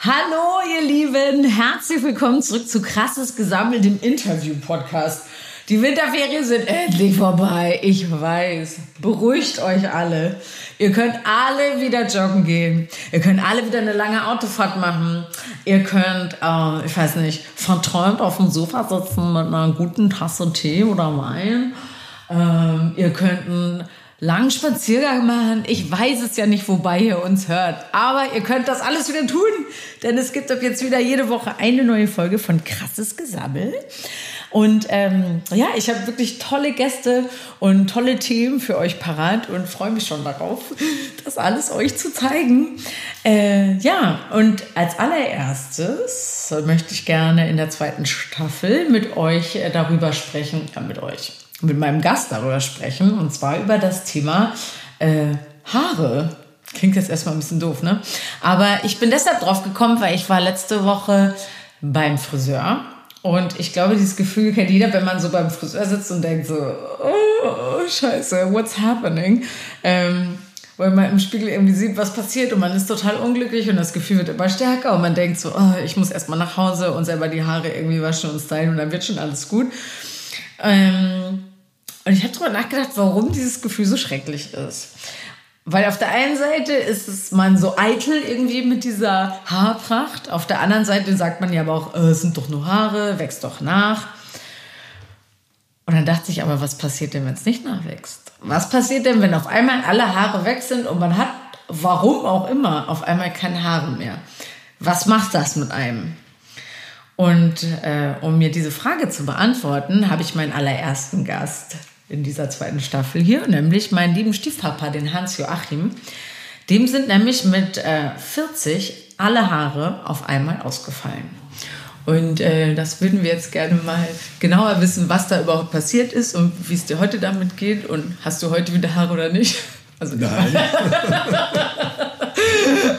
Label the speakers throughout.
Speaker 1: Hallo, ihr Lieben, herzlich willkommen zurück zu Krasses Gesammelt, dem Interview-Podcast. Die Winterferien sind endlich vorbei. Ich weiß. Beruhigt euch alle. Ihr könnt alle wieder joggen gehen. Ihr könnt alle wieder eine lange Autofahrt machen. Ihr könnt, äh, ich weiß nicht, verträumt auf dem Sofa sitzen mit einer guten Tasse Tee oder Wein. Ähm, ihr könnt einen langen Spaziergang machen. Ich weiß es ja nicht, wobei ihr uns hört. Aber ihr könnt das alles wieder tun, denn es gibt ab jetzt wieder jede Woche eine neue Folge von Krasses Gesammel. Und ähm, ja, ich habe wirklich tolle Gäste und tolle Themen für euch parat und freue mich schon darauf, das alles euch zu zeigen. Äh, ja, und als allererstes möchte ich gerne in der zweiten Staffel mit euch äh, darüber sprechen, ja, mit euch, mit meinem Gast darüber sprechen, und zwar über das Thema äh, Haare. Klingt jetzt erstmal ein bisschen doof, ne? Aber ich bin deshalb drauf gekommen, weil ich war letzte Woche beim Friseur. Und ich glaube, dieses Gefühl kennt jeder, wenn man so beim Friseur sitzt und denkt so, oh, scheiße, what's happening? Ähm, weil man im Spiegel irgendwie sieht, was passiert und man ist total unglücklich und das Gefühl wird immer stärker und man denkt so, oh, ich muss erstmal nach Hause und selber die Haare irgendwie waschen und stylen und dann wird schon alles gut. Ähm, und ich habe darüber nachgedacht, warum dieses Gefühl so schrecklich ist. Weil auf der einen Seite ist es man so eitel irgendwie mit dieser Haarpracht. Auf der anderen Seite sagt man ja aber auch, äh, es sind doch nur Haare, wächst doch nach. Und dann dachte ich aber, was passiert denn, wenn es nicht nachwächst? Was passiert denn, wenn auf einmal alle Haare weg sind und man hat, warum auch immer, auf einmal keine Haare mehr? Was macht das mit einem? Und äh, um mir diese Frage zu beantworten, habe ich meinen allerersten Gast in dieser zweiten Staffel hier, nämlich meinen lieben Stiefpapa, den Hans-Joachim. Dem sind nämlich mit äh, 40 alle Haare auf einmal ausgefallen. Und äh, das würden wir jetzt gerne mal genauer wissen, was da überhaupt passiert ist und wie es dir heute damit geht. Und hast du heute wieder Haare oder nicht? Also
Speaker 2: Nein.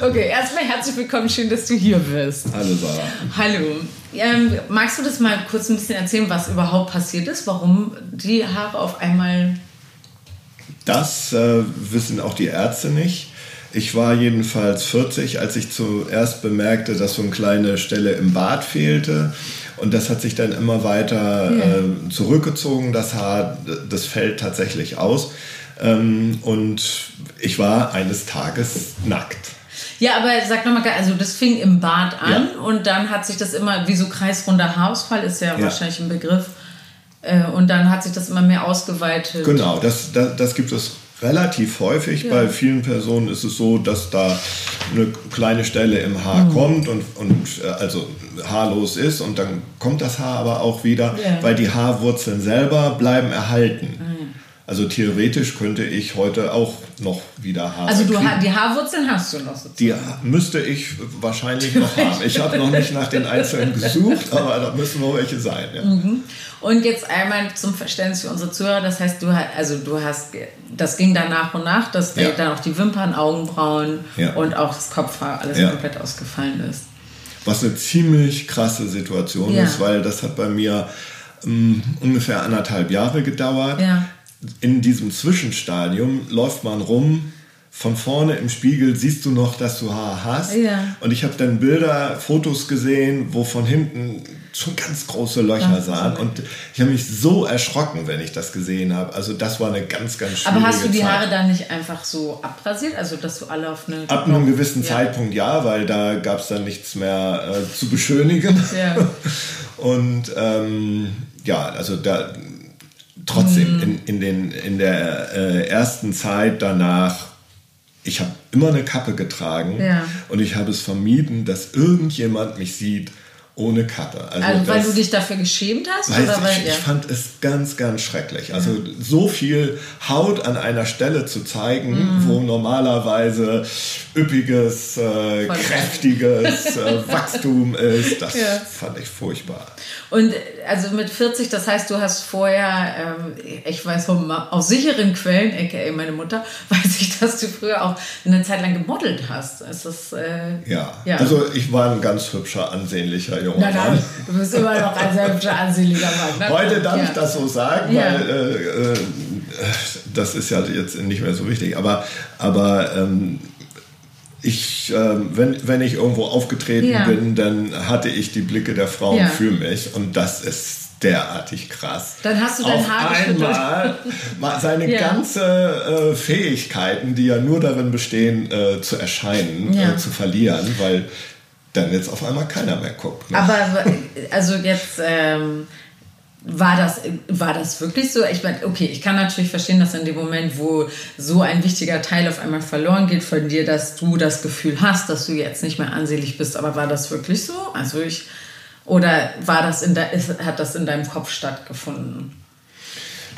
Speaker 1: okay, erstmal herzlich willkommen, schön, dass du hier bist.
Speaker 2: Hallo Sarah.
Speaker 1: Hallo. Ähm, magst du das mal kurz ein bisschen erzählen, was überhaupt passiert ist, warum die Haare auf einmal...
Speaker 2: Das äh, wissen auch die Ärzte nicht. Ich war jedenfalls 40, als ich zuerst bemerkte, dass so eine kleine Stelle im Bart fehlte. Und das hat sich dann immer weiter äh, zurückgezogen. Das Haar, das fällt tatsächlich aus. Ähm, und ich war eines Tages nackt.
Speaker 1: Ja, aber sag nochmal, also das fing im Bart an
Speaker 2: Ja.
Speaker 1: und dann hat sich das immer, wie so kreisrunder Haarausfall ist ja,
Speaker 2: Ja.
Speaker 1: wahrscheinlich ein Begriff. Äh, und dann hat sich das immer mehr ausgeweitet.
Speaker 2: Genau, das, das, das gibt es relativ häufig.
Speaker 1: Ja.
Speaker 2: Bei vielen Personen ist es so, dass da eine kleine Stelle im Haar
Speaker 1: Mhm.
Speaker 2: kommt und, und äh, also haarlos ist und dann kommt das Haar aber auch wieder,
Speaker 1: Ja.
Speaker 2: weil die Haarwurzeln selber bleiben erhalten.
Speaker 1: Mhm.
Speaker 2: Also theoretisch könnte ich heute auch noch wieder Haare
Speaker 1: Also du, die Haarwurzeln hast du noch sozusagen.
Speaker 2: Die müsste ich wahrscheinlich noch haben. Ich habe noch nicht nach den einzelnen gesucht, aber da müssen noch welche sein. Ja.
Speaker 1: Mhm. Und jetzt einmal zum Verständnis für unsere Zuhörer, das heißt, du, also du hast, das ging dann nach und nach, dass
Speaker 2: Ja.
Speaker 1: dann auch die Wimpern, Augenbrauen
Speaker 2: Ja.
Speaker 1: und auch das Kopfhaar alles
Speaker 2: Ja.
Speaker 1: komplett ausgefallen ist.
Speaker 2: Was eine ziemlich krasse Situation ist, weil das hat bei mir ähm, ungefähr anderthalb Jahre gedauert.
Speaker 1: Ja.
Speaker 2: In diesem Zwischenstadium läuft man rum. Von vorne im Spiegel siehst du noch, dass du Haar hast.
Speaker 1: Ja.
Speaker 2: Und ich habe dann Bilder, Fotos gesehen, wo von hinten schon ganz große Löcher
Speaker 1: Ja.
Speaker 2: sahen. Und ich habe mich so erschrocken, wenn ich das gesehen habe. Also das war eine ganz, ganz schwierige
Speaker 1: Aber hast du die
Speaker 2: Zeit.
Speaker 1: Haare dann nicht einfach so abrasiert, also dass du alle auf eine...
Speaker 2: Ab einem gewissen
Speaker 1: Ja.
Speaker 2: Zeitpunkt ja, weil da gab es dann nichts mehr äh, zu beschönigen.
Speaker 1: Ja.
Speaker 2: Und ähm, ja, also da trotzdem
Speaker 1: Mhm.
Speaker 2: in, in, den, in der äh, ersten Zeit danach, ich habe immer eine Kappe getragen
Speaker 1: Ja.
Speaker 2: und ich habe es vermieden, dass irgendjemand mich sieht ohne Kappe.
Speaker 1: Also weil
Speaker 2: das-
Speaker 1: du dich dafür geschämt hast?
Speaker 2: Weiß
Speaker 1: oder weil,
Speaker 2: ich,
Speaker 1: ja.
Speaker 2: ich fand es ganz, ganz schrecklich. Also so viel Haut an einer Stelle zu zeigen,
Speaker 1: Mhm.
Speaker 2: wo normalerweise üppiges, äh, kräftiges äh, Wachstum ist, das
Speaker 1: Ja.
Speaker 2: fand ich furchtbar.
Speaker 1: Und äh, also mit 40, das heißt, du hast vorher, ähm, ich weiß vom, aus sicheren Quellen, aka meine Mutter, weiß ich, dass du früher auch eine Zeit lang gemodelt hast. Ist das, äh,
Speaker 2: Ja.
Speaker 1: Ja.
Speaker 2: also ich war ein ganz hübscher, ansehnlicher junger
Speaker 1: Nein, nein,
Speaker 2: Mann.
Speaker 1: du bist immer noch ein sehr hübscher, ansehnlicher Mann. Ne?
Speaker 2: Heute darf
Speaker 1: ja.
Speaker 2: ich das so sagen,
Speaker 1: Ja.
Speaker 2: weil äh, äh, das ist ja jetzt nicht mehr so wichtig. Aber, aber ähm, ich, äh, wenn, wenn ich irgendwo aufgetreten
Speaker 1: Ja.
Speaker 2: bin, dann hatte ich die Blicke der Frauen für mich und das ist derartig krass.
Speaker 1: Dann hast du dein
Speaker 2: Auf
Speaker 1: Haar
Speaker 2: einmal mal seine
Speaker 1: Ja.
Speaker 2: ganze äh, Fähigkeiten, die ja nur darin bestehen, äh, zu erscheinen,
Speaker 1: Ja.
Speaker 2: äh, zu verlieren, weil dann jetzt auf einmal keiner mehr guckt. Ne?
Speaker 1: Aber also jetzt ähm, war das war das wirklich so? Ich meine, okay, ich kann natürlich verstehen, dass in dem Moment, wo so ein wichtiger Teil auf einmal verloren geht von dir, dass du das Gefühl hast, dass du jetzt nicht mehr ansehlich bist. Aber war das wirklich so? Also ich oder war das in de, hat das in deinem Kopf stattgefunden?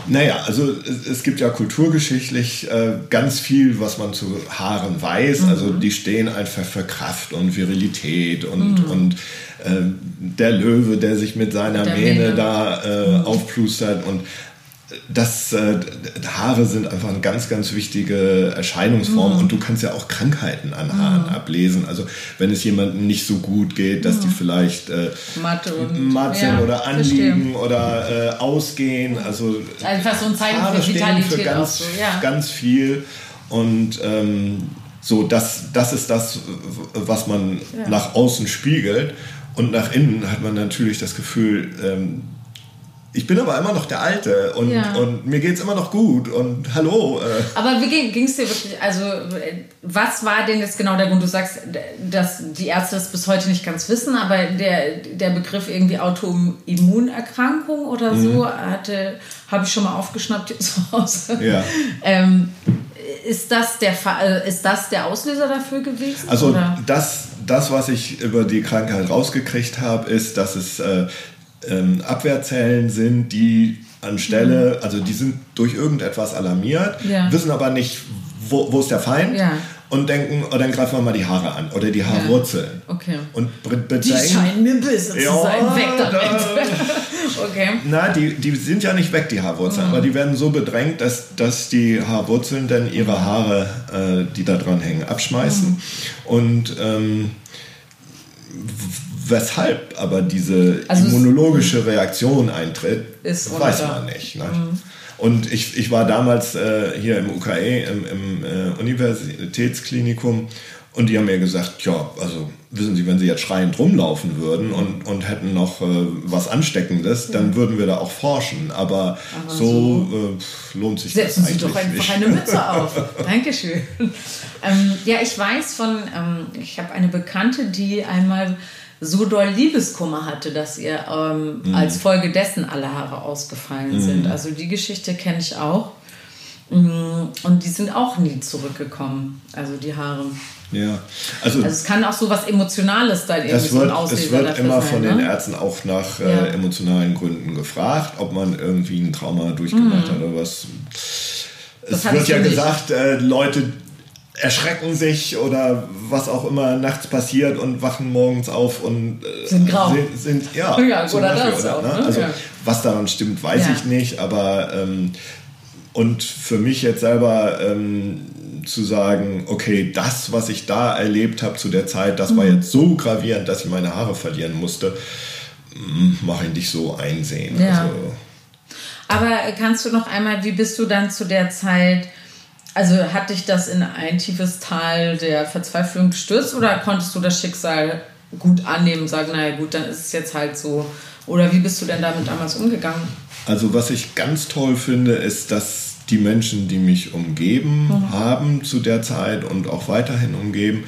Speaker 2: Naja, also es, gibt ja kulturgeschichtlich äh, ganz viel, was man zu Haaren weiß. Also die stehen einfach für Kraft und Virilität und, und äh, der Löwe, der sich mit seiner
Speaker 1: Der
Speaker 2: Mähne
Speaker 1: Mähne.
Speaker 2: da äh, aufplustert und das äh, Haare sind einfach eine ganz, ganz wichtige Erscheinungsform und du kannst ja auch Krankheiten an Haaren ablesen. Also wenn es jemandem nicht so gut geht, dass die vielleicht äh,
Speaker 1: Mathe und
Speaker 2: matt sind
Speaker 1: ja,
Speaker 2: oder anliegen oder äh, ausgehen. Also
Speaker 1: Einfach so ein Zeichen
Speaker 2: Haare
Speaker 1: für Vitalität
Speaker 2: für ganz,
Speaker 1: so, ja.
Speaker 2: ganz viel. Und ähm, so, das, das ist das, was man
Speaker 1: Ja.
Speaker 2: nach außen spiegelt. Und nach innen hat man natürlich das Gefühl, ähm, ich bin aber immer noch der Alte und,
Speaker 1: Ja.
Speaker 2: und mir geht es immer noch gut und hallo. Äh,
Speaker 1: Aber wie ging es dir wirklich? Also, äh, was war denn jetzt genau der Grund? Du sagst, dass die Ärzte das bis heute nicht ganz wissen, aber der, der Begriff irgendwie Autoimmunerkrankung oder so hatte, habe ich schon mal aufgeschnappt hier zu Hause.
Speaker 2: Ja.
Speaker 1: ähm, ist das der Fall, ist das der Auslöser dafür gewesen?
Speaker 2: Also
Speaker 1: oder?
Speaker 2: das, das, was ich über die Krankheit rausgekriegt habe, ist, dass es äh, ähm, Abwehrzellen sind, die anstelle, also die sind durch irgendetwas alarmiert,
Speaker 1: Mhm. Ja.
Speaker 2: wissen aber nicht, wo, wo ist der Feind
Speaker 1: Ja.
Speaker 2: und denken, oh, dann greifen wir mal die Haare an oder die Haarwurzeln.
Speaker 1: Okay.
Speaker 2: Und be-
Speaker 1: Die
Speaker 2: bedenken,
Speaker 1: scheinen mir böse zu
Speaker 2: Ja,
Speaker 1: sein. Weg damit.
Speaker 2: da-
Speaker 1: okay.
Speaker 2: na, die, die sind ja nicht weg, die Haarwurzeln,
Speaker 1: Mhm.
Speaker 2: aber die werden so bedrängt, dass, dass die Haarwurzeln dann ihre Haare, äh, die da dran hängen, abschmeißen.
Speaker 1: Mhm.
Speaker 2: Und ähm, weshalb aber diese
Speaker 1: Also
Speaker 2: immunologische Reaktion eintritt, weiß man nicht. Ne? Und ich, ich war damals äh, hier im UKE, im, im äh, Universitätsklinikum, und die haben mir gesagt, ja, also wissen Sie, wenn Sie jetzt schreiend rumlaufen würden und, und hätten noch äh, was Ansteckendes, dann würden wir da auch forschen. Aber, so, äh, pf, lohnt sich
Speaker 1: Setzen
Speaker 2: das
Speaker 1: Sie
Speaker 2: eigentlich
Speaker 1: doch einfach
Speaker 2: nicht.
Speaker 1: eine Mütze auf. Dankeschön. Ähm, ja, ich weiß von, ähm, ich habe eine Bekannte, die einmal so doll Liebeskummer hatte, dass ihr ähm,
Speaker 2: Mhm.
Speaker 1: als Folge dessen alle Haare ausgefallen sind. Also die Geschichte kenne ich auch. Mm, Und die sind auch nie zurückgekommen, also die Haare.
Speaker 2: Ja, also,
Speaker 1: Also es kann auch so was Emotionales da irgendwie so
Speaker 2: wird, es wird immer
Speaker 1: sein,
Speaker 2: von
Speaker 1: ne?
Speaker 2: den Ärzten auch nach
Speaker 1: Ja.
Speaker 2: äh, emotionalen Gründen gefragt, ob man irgendwie ein Trauma durchgemacht hat oder was.
Speaker 1: Mhm. Das
Speaker 2: Es wird ja gesagt, äh, Leute erschrecken sich oder was auch immer nachts passiert und wachen morgens auf und äh,
Speaker 1: Sind grau.
Speaker 2: Sind, sind, ja,
Speaker 1: Ja, oder
Speaker 2: Beispiel,
Speaker 1: das auch, ne?
Speaker 2: Also
Speaker 1: Ja.
Speaker 2: was daran stimmt, weiß
Speaker 1: Ja.
Speaker 2: ich nicht, aber ähm, und für mich jetzt selber ähm, zu sagen, okay, das, was ich da erlebt habe zu der Zeit, das
Speaker 1: Mhm.
Speaker 2: war jetzt so gravierend, dass ich meine Haare verlieren musste, mache ich nicht so einsehen.
Speaker 1: Ja.
Speaker 2: Also,
Speaker 1: Aber kannst du noch einmal, wie bist du dann zu der Zeit, also hat dich das in ein tiefes Tal der Verzweiflung gestürzt oder konntest du das Schicksal gut annehmen und sagen, naja gut, dann ist es jetzt halt so? Oder wie bist du denn damit damals umgegangen?
Speaker 2: Also was ich ganz toll finde, ist, dass die Menschen, die mich umgeben haben zu der Zeit und auch weiterhin umgeben,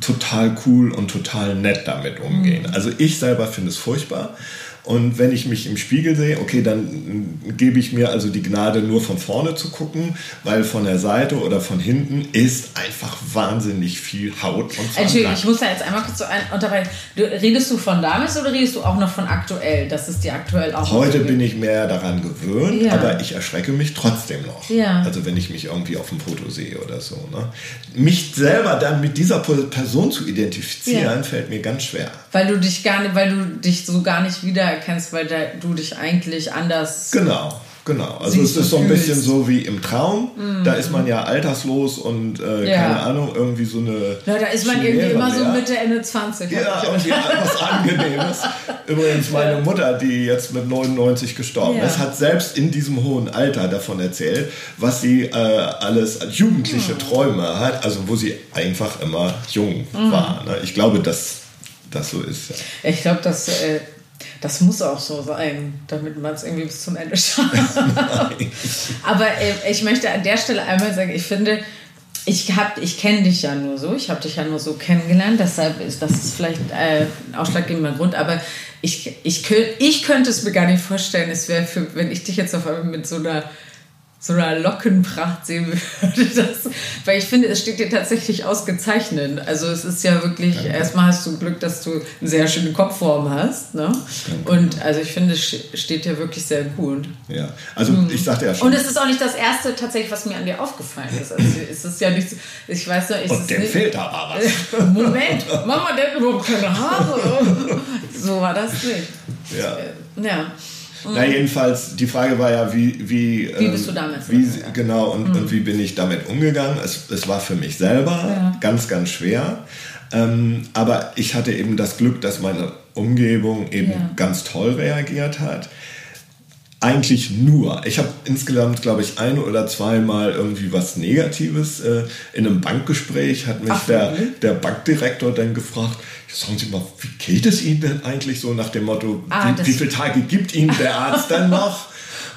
Speaker 2: total cool und total nett damit umgehen. Also ich selber finde es furchtbar. Und wenn ich mich im Spiegel sehe, okay, dann äh, gebe ich mir also die Gnade, nur von vorne zu gucken, weil von der Seite oder von hinten ist einfach wahnsinnig viel Haut und zwar
Speaker 1: Entschuldigung, ich muss da jetzt einmal kurz so ein unterbrechen. Redest du von damals oder redest du auch noch von aktuell? Das ist dir aktuell auch
Speaker 2: Heute bin ich mehr daran gewöhnt,
Speaker 1: Ja.
Speaker 2: aber ich erschrecke mich trotzdem noch.
Speaker 1: Ja.
Speaker 2: Also wenn ich mich irgendwie auf dem Foto sehe oder so. Ne? Mich selber dann mit dieser Person zu identifizieren,
Speaker 1: Ja.
Speaker 2: fällt mir ganz schwer.
Speaker 1: Weil du dich gar nicht, weil du dich so gar nicht wiedererkennst, weil du dich eigentlich anders
Speaker 2: Genau. Genau, also es ist so ein bisschen so wie im Traum. Da ist man ja alterslos und äh,
Speaker 1: Ja.
Speaker 2: keine Ahnung, irgendwie so eine.
Speaker 1: Na, da ist man irgendwie immer so. Mitte, Ende 20.
Speaker 2: Ja, irgendwie was Angenehmes. Übrigens, meine Mutter, die jetzt mit 99 gestorben
Speaker 1: Ja.
Speaker 2: ist, hat selbst in diesem hohen Alter davon erzählt, was sie äh, alles als jugendliche Träume hat, also wo sie einfach immer jung
Speaker 1: Mhm.
Speaker 2: war. Ne? Ich glaube, dass das so ist. Ja.
Speaker 1: Ich glaube, das, äh, das muss auch so sein, damit man es irgendwie bis zum Ende schafft. Aber äh, ich möchte an der Stelle einmal sagen, ich finde, ich, hab- ich kenne dich ja nur so, ich habe dich ja nur so kennengelernt, deshalb ist das ist vielleicht äh, ein ausschlaggebender Grund, aber ich, ich, ich könnte es mir gar nicht vorstellen, es wäre für, wenn ich dich jetzt auf einmal mit so einer so einer Lockenpracht sehen würde. Das, weil ich finde, es steht dir tatsächlich ausgezeichnet. Also es ist ja wirklich, erstmal hast du Glück, dass du eine sehr schöne Kopfform hast. Ne? Und also ich finde, es ste- steht dir wirklich sehr gut.
Speaker 2: Ja. Also ich sagte ja schon.
Speaker 1: Mhm. Und es ist auch nicht das erste tatsächlich, was mir an dir aufgefallen ist. Also es ist ja nicht, so- ich weiß noch, ich
Speaker 2: und dem
Speaker 1: nicht,
Speaker 2: fehlt aber was.
Speaker 1: Moment, Mama, der hat überhaupt keine Haare. So war das nicht.
Speaker 2: Ja.
Speaker 1: Ja.
Speaker 2: Na, jedenfalls, die Frage war ja, wie. Wie,
Speaker 1: Wie
Speaker 2: ähm,
Speaker 1: bist du damit
Speaker 2: Wie, genau, und, und wie bin ich damit umgegangen? Es, es war für mich selber
Speaker 1: Ja.
Speaker 2: ganz, ganz schwer. Ähm, aber ich hatte eben das Glück, dass meine Umgebung eben
Speaker 1: Ja.
Speaker 2: ganz toll reagiert hat. Eigentlich nur. Ich habe insgesamt, glaube ich, ein oder zweimal irgendwie was Negatives. Äh, in einem Bankgespräch hat mich
Speaker 1: Ach,
Speaker 2: der, der Bankdirektor dann gefragt, sagen Sie mal, wie geht es Ihnen denn eigentlich so nach dem Motto,
Speaker 1: Ah,
Speaker 2: wie, wie viele Tage gibt Ihnen der Arzt denn noch?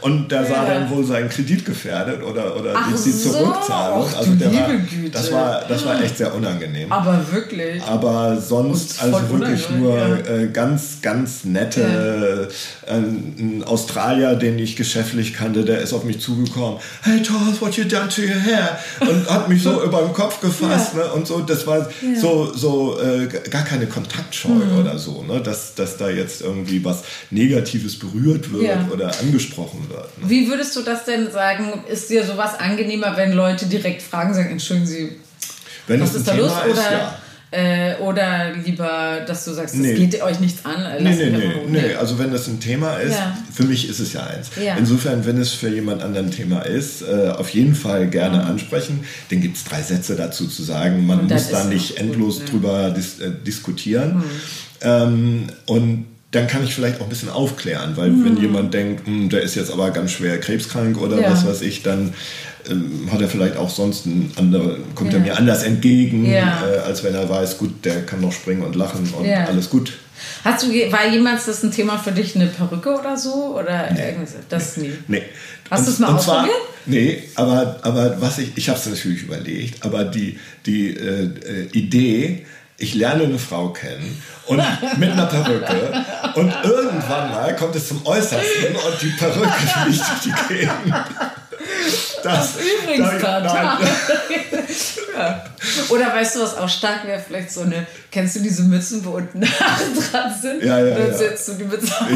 Speaker 2: Und da sah
Speaker 1: Ja.
Speaker 2: dann wohl sein Kredit gefährdet oder, oder
Speaker 1: Ach
Speaker 2: die, die
Speaker 1: so.
Speaker 2: Zurückzahlung.
Speaker 1: Ach,
Speaker 2: Also
Speaker 1: du
Speaker 2: der war,
Speaker 1: liebe Güte.
Speaker 2: das, war, das war echt sehr unangenehm.
Speaker 1: Aber wirklich.
Speaker 2: Aber sonst also wirklich nur
Speaker 1: ja.
Speaker 2: äh, ganz, ganz nette. Äh, ein Australier, den ich geschäftlich kannte, der ist auf mich zugekommen. Hey Charles, what you done to your hair? Und hat mich so über den Kopf gefasst.
Speaker 1: Ja.
Speaker 2: Ne? Und so, das war so, so äh, gar keine Kontaktscheu
Speaker 1: Mhm.
Speaker 2: oder so, ne? dass, dass da jetzt irgendwie was Negatives berührt wird
Speaker 1: Ja.
Speaker 2: oder angesprochen wird. Ne?
Speaker 1: Wie würdest du das denn sagen? Ist dir sowas angenehmer, wenn Leute direkt fragen, sagen, entschuldigen Sie,
Speaker 2: Wenn
Speaker 1: was ist da
Speaker 2: Thema
Speaker 1: los?
Speaker 2: ist,
Speaker 1: Oder,
Speaker 2: ja.
Speaker 1: äh, oder lieber, dass du sagst, das
Speaker 2: Nee.
Speaker 1: geht euch nichts an?
Speaker 2: Nee,
Speaker 1: lass
Speaker 2: nee, nee, nee.
Speaker 1: Ruhe.
Speaker 2: Also wenn das ein Thema ist,
Speaker 1: Ja.
Speaker 2: für mich ist es ja eins.
Speaker 1: Ja.
Speaker 2: Insofern, wenn es für jemand anderen ein Thema ist, äh, auf jeden Fall gerne ansprechen. Dann gibt es drei Sätze dazu zu sagen. Man muss da nicht
Speaker 1: auch gut,
Speaker 2: endlos
Speaker 1: ne?
Speaker 2: drüber dis äh, diskutieren. Ähm, und dann kann ich vielleicht auch ein bisschen aufklären, weil wenn jemand denkt, hm, der ist jetzt aber ganz schwer krebskrank oder
Speaker 1: Ja.
Speaker 2: was weiß ich, dann ähm, hat er vielleicht auch sonst ein andere, kommt
Speaker 1: Ja.
Speaker 2: er mir anders entgegen,
Speaker 1: Ja.
Speaker 2: äh, als wenn er weiß, gut, der kann noch springen und lachen und alles gut.
Speaker 1: Hast du, war jemals das ein Thema für dich, eine Perücke oder so? Oder irgendwas? Das nie.
Speaker 2: Nee.
Speaker 1: Hast
Speaker 2: Und-
Speaker 1: du's mal ausprobiert?
Speaker 2: Nee, aber, aber was ich, ich habe es natürlich überlegt, aber die, die äh, äh, Idee, ich lerne eine Frau kennen und mit einer Perücke und irgendwann mal kommt es zum Äußersten und die Perücke fliegt durch die Gegend. Das,
Speaker 1: Übrigens,
Speaker 2: da-
Speaker 1: ja. Oder weißt du, was auch stark wäre? Vielleicht so eine, kennst du diese Mützen, wo unten Haare dran sind?
Speaker 2: Ja, ja,
Speaker 1: Dann
Speaker 2: ja.
Speaker 1: setzt du die Mütze auf.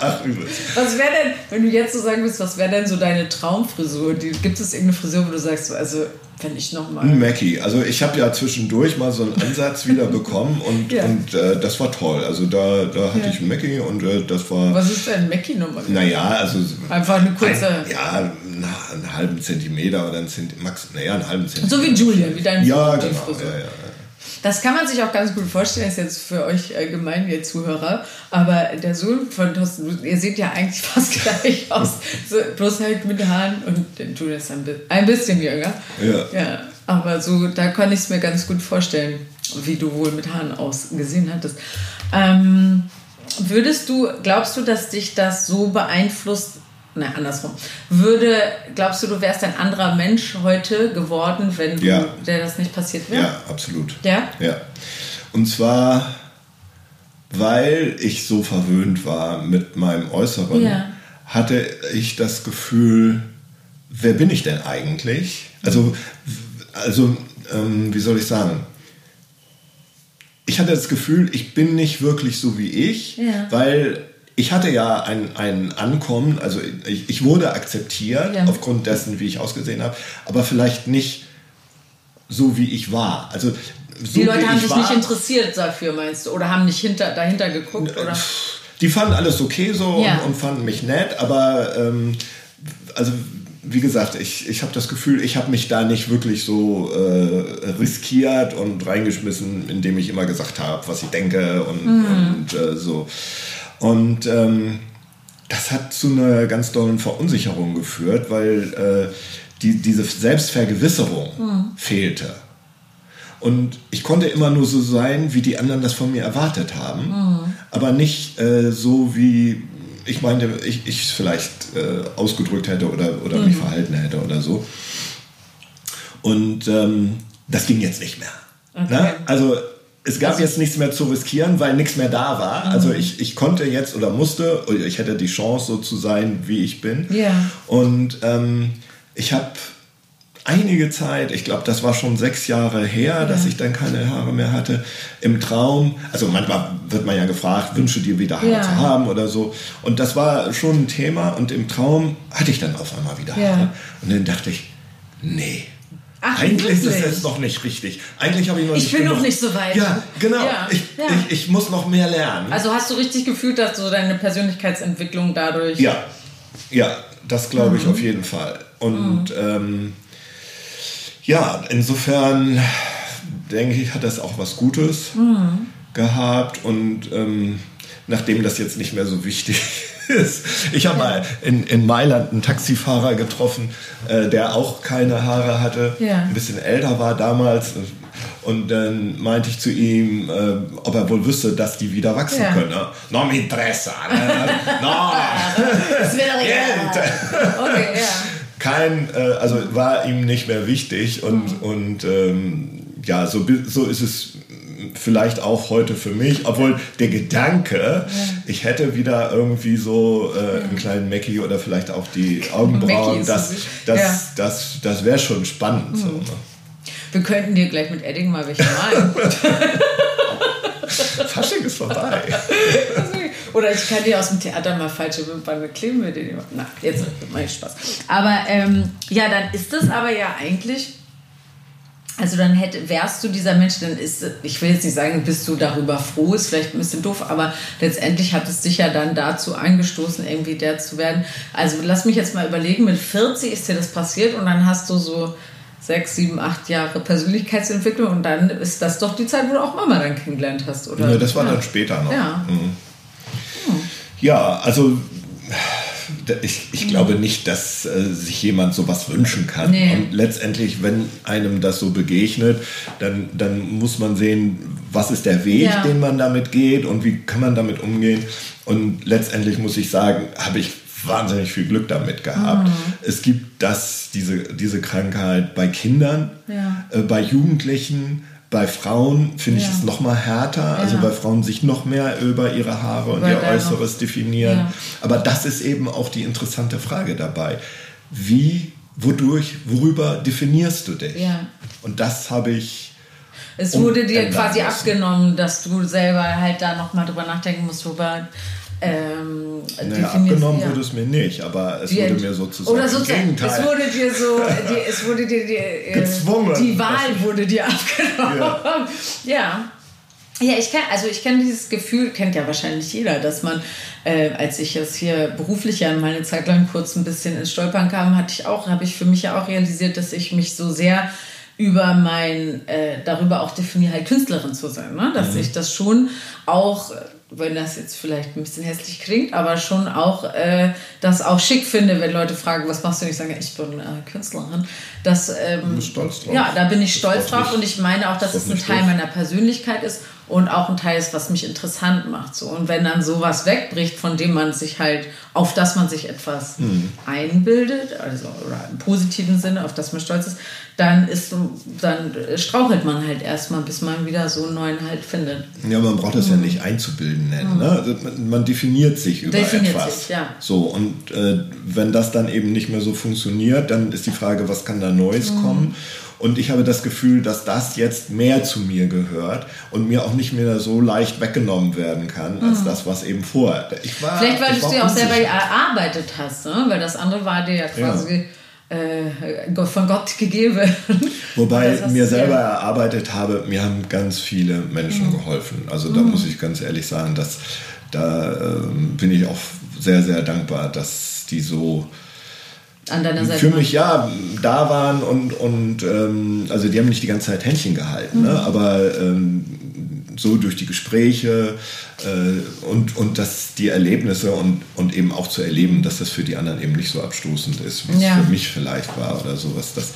Speaker 2: Ach, übel.
Speaker 1: Was wäre denn, wenn du jetzt so sagen willst, was wäre denn so deine Traumfrisur? Die, gibt es irgendeine Frisur, wo du sagst, so, also wenn ich nochmal.
Speaker 2: Ein Mackie. Also ich habe ja zwischendurch mal so einen Ansatz wieder bekommen und,
Speaker 1: Ja.
Speaker 2: und äh, das war toll. Also da, da hatte
Speaker 1: Ja.
Speaker 2: ich einen Mackie und äh, das war...
Speaker 1: Was ist denn Mackie nochmal?
Speaker 2: Naja, also.
Speaker 1: Einfach eine kurze.
Speaker 2: Ein, ja, na, einen halben Zentimeter oder einen Zentimeter, max, naja, einen halben Zentimeter.
Speaker 1: So wie Julian, wie dein
Speaker 2: Ja,
Speaker 1: die
Speaker 2: genau. Ja, ja, ja.
Speaker 1: Das kann man sich auch ganz gut vorstellen, ist jetzt für euch allgemein, ihr Zuhörer. Aber der Sohn von Thorsten, ihr seht ja eigentlich fast gleich aus. So, bloß halt mit Haaren und ein, bi- ein bisschen jünger.
Speaker 2: Ja.
Speaker 1: ja. Aber so, da kann ich es mir ganz gut vorstellen, wie du wohl mit Haaren ausgesehen hattest. Ähm, würdest du, glaubst du, dass dich das so beeinflusst? Nein, andersrum. Würde, glaubst du, du wärst ein anderer Mensch heute geworden, wenn du,
Speaker 2: Ja.
Speaker 1: der das nicht passiert wäre?
Speaker 2: ja, absolut.
Speaker 1: Ja?
Speaker 2: Ja. Und zwar, weil ich so verwöhnt war mit meinem Äußeren,
Speaker 1: Ja.
Speaker 2: hatte ich das Gefühl, wer bin ich denn eigentlich? Also, also ähm, wie soll ich sagen? Ich hatte das Gefühl, ich bin nicht wirklich so wie ich,
Speaker 1: Ja.
Speaker 2: weil ich hatte ja ein, ein Ankommen, also ich, ich wurde akzeptiert
Speaker 1: Ja.
Speaker 2: aufgrund dessen, wie ich ausgesehen habe, aber vielleicht nicht so wie ich war. Also so
Speaker 1: Die Leute haben
Speaker 2: ich
Speaker 1: sich
Speaker 2: war,
Speaker 1: nicht interessiert dafür, meinst du? Oder haben nicht hinter, dahinter geguckt? Oder?
Speaker 2: die fanden alles okay so
Speaker 1: Ja.
Speaker 2: und, und fanden mich nett, aber ähm, also wie gesagt, ich, ich habe das Gefühl, ich habe mich da nicht wirklich so äh, riskiert und reingeschmissen, indem ich immer gesagt habe, was ich denke und, und äh, so. Und ähm, das hat zu einer ganz dollen Verunsicherung geführt, weil äh, die, diese Selbstvergewisserung fehlte. Und ich konnte immer nur so sein, wie die anderen das von mir erwartet haben, aber nicht äh, so, wie ich meinte, ich es vielleicht äh, ausgedrückt hätte oder, oder mich verhalten hätte oder so. Und ähm, das ging jetzt nicht mehr. Ne? Also es gab jetzt nichts mehr zu riskieren, weil nichts mehr da war. Also ich, ich konnte jetzt oder musste, oder ich hätte die Chance so zu sein, wie ich bin.
Speaker 1: Ja.
Speaker 2: Und ähm, ich habe einige Zeit, ich glaube, das war schon sechs Jahre her, dass ich dann keine Haare mehr hatte, im Traum, also manchmal wird man ja gefragt, wünsche dir wieder Haare
Speaker 1: Ja.
Speaker 2: zu haben oder so. Und das war schon ein Thema und im Traum hatte ich dann auf einmal wieder Haare.
Speaker 1: Ja.
Speaker 2: Und dann dachte ich, nee.
Speaker 1: Ach,
Speaker 2: Eigentlich ist es
Speaker 1: wirklich?
Speaker 2: jetzt noch nicht richtig. Eigentlich habe ich noch
Speaker 1: Ich
Speaker 2: nicht
Speaker 1: bin
Speaker 2: genug-
Speaker 1: noch nicht so weit.
Speaker 2: Ja, genau.
Speaker 1: Ja,
Speaker 2: ich,
Speaker 1: ja.
Speaker 2: Ich, ich muss noch mehr lernen.
Speaker 1: Also hast du richtig gefühlt, dass so deine Persönlichkeitsentwicklung dadurch.
Speaker 2: Ja, ja, das glaube
Speaker 1: Mhm.
Speaker 2: ich auf jeden Fall. Und ähm, ja, insofern denke ich, hat das auch was Gutes
Speaker 1: Mhm.
Speaker 2: gehabt. Und ähm, nachdem das jetzt nicht mehr so wichtig ist, ich habe mal in, in Mailand einen Taxifahrer getroffen, äh, der auch keine Haare hatte,
Speaker 1: Ja.
Speaker 2: ein bisschen älter war damals. Und dann meinte ich zu ihm, äh, ob er wohl wüsste, dass die wieder wachsen
Speaker 1: Ja.
Speaker 2: können. Ne? No me interesa. Ne? No. Geld.
Speaker 1: Okay, ja.
Speaker 2: Kein, äh, also war ihm nicht mehr wichtig und, und ähm, ja, so, so ist es vielleicht auch heute für mich, obwohl der Gedanke, ich hätte wieder irgendwie so äh, einen kleinen Mackie oder vielleicht auch die Augenbrauen, das, das,
Speaker 1: ja.
Speaker 2: das, das wäre schon spannend. So, ne?
Speaker 1: Wir könnten dir gleich mit Edding mal welche malen.
Speaker 2: Fasching ist vorbei.
Speaker 1: Oder ich kann dir aus dem Theater mal falsche Wimpern kleben mit denen. Na, jetzt mache ich Spaß. Aber ähm, ja, dann ist das aber ja eigentlich. Also dann hätte, wärst du dieser Mensch, dann ist, ich will jetzt nicht sagen, bist du darüber froh, ist vielleicht ein bisschen doof, aber letztendlich hat es dich ja dann dazu angestoßen, irgendwie der zu werden. Also lass mich jetzt mal überlegen, mit 40 ist dir das passiert und dann hast du so sechs, sieben, acht Jahre Persönlichkeitsentwicklung und dann ist das doch die Zeit, wo du auch Mama dann kennengelernt hast, oder?
Speaker 2: Ja, das war
Speaker 1: ja.
Speaker 2: dann später noch.
Speaker 1: Ja.
Speaker 2: Mhm. Ja, also ich, ich glaube nicht, dass äh, sich jemand sowas wünschen kann.
Speaker 1: Nee.
Speaker 2: Und letztendlich, wenn einem das so begegnet, dann, dann muss man sehen, was ist der Weg,
Speaker 1: Ja.
Speaker 2: den man damit geht und wie kann man damit umgehen. Und letztendlich muss ich sagen, habe ich wahnsinnig viel Glück damit gehabt.
Speaker 1: Mhm.
Speaker 2: Es gibt das, diese, diese Krankheit bei Kindern,
Speaker 1: Ja.
Speaker 2: äh, bei Jugendlichen, bei Frauen finde ich
Speaker 1: Ja.
Speaker 2: es noch mal härter. Also bei Frauen sich noch mehr über ihre Haare und ihr
Speaker 1: da noch-
Speaker 2: Äußeres definieren. Aber das ist eben auch die interessante Frage dabei. Wie, wodurch, worüber definierst du dich? Und das habe ich.
Speaker 1: Es wurde dir quasi abgenommen, dass du selber halt da nochmal drüber nachdenken musst, worüber ähm,
Speaker 2: Naja, abgenommen
Speaker 1: ja.
Speaker 2: wurde es mir nicht, aber es wurde mir sozusagen.
Speaker 1: Oder
Speaker 2: im
Speaker 1: sozusagen,
Speaker 2: Gegenteil.
Speaker 1: es wurde dir so, die, es wurde dir die, äh,
Speaker 2: Gezwungen.
Speaker 1: die Wahl wurde dir abgenommen. Ja. Ja, ich kenne, also ich kenne dieses Gefühl, kennt ja wahrscheinlich jeder, dass man, äh, als ich jetzt hier beruflich ja mal eine Zeit lang kurz ein bisschen ins Stolpern kam, hatte ich auch, habe ich für mich ja auch realisiert, dass ich mich so sehr über mein, äh, darüber auch definiere, halt Künstlerin zu sein, ne? dass ich das schon auch, wenn das jetzt vielleicht ein bisschen hässlich klingt, aber schon auch äh, das auch schick finde, wenn Leute fragen, was machst du? Und ich sage, ich bin äh, Künstlerin. Das, ähm,
Speaker 2: bist stolz drauf.
Speaker 1: Ja, da bin ich stolz drauf
Speaker 2: nicht-
Speaker 1: und ich meine auch, dass es ein Teil
Speaker 2: doof.
Speaker 1: meiner Persönlichkeit ist und auch ein Teil ist, was mich interessant macht. So. Und wenn dann sowas wegbricht, von dem man sich halt, auf das man sich etwas
Speaker 2: Hm.
Speaker 1: einbildet, also im positiven Sinne, auf das man stolz ist, dann ist dann strauchelt man halt erstmal, bis man wieder so einen neuen Halt findet.
Speaker 2: Ja, man braucht das ja nicht einzubilden nennen. Ne? Also man, definiert sich über
Speaker 1: Mhm. Definiert
Speaker 2: etwas.
Speaker 1: sich, ja.
Speaker 2: So, und äh, wenn das dann eben nicht mehr so funktioniert, dann ist die Frage, was kann da Neues
Speaker 1: Mhm.
Speaker 2: kommen? Und ich habe das Gefühl, dass das jetzt mehr zu mir gehört und mir auch nicht mehr so leicht weggenommen werden kann, als das, was eben vorher. Ich war,
Speaker 1: Mhm. Vielleicht, weil du es dir auch selber erarbeitet hast, ne? weil das andere war dir ja quasi äh, von Gott gegeben.
Speaker 2: Wobei ich mir selber ja. erarbeitet habe, mir haben ganz viele Menschen mhm. geholfen. Also da mhm. muss ich ganz ehrlich sagen, dass da äh, bin ich auch sehr, sehr dankbar, dass die so
Speaker 1: an deiner Seite
Speaker 2: für mich ja da waren und, und ähm, also die haben nicht die ganze Zeit Händchen gehalten, ne? mhm. ne? aber ähm, so durch die Gespräche äh, und, und dass die Erlebnisse und, und eben auch zu erleben, dass das für die anderen eben nicht so abstoßend ist, wie ja. es für mich vielleicht war oder sowas. Das,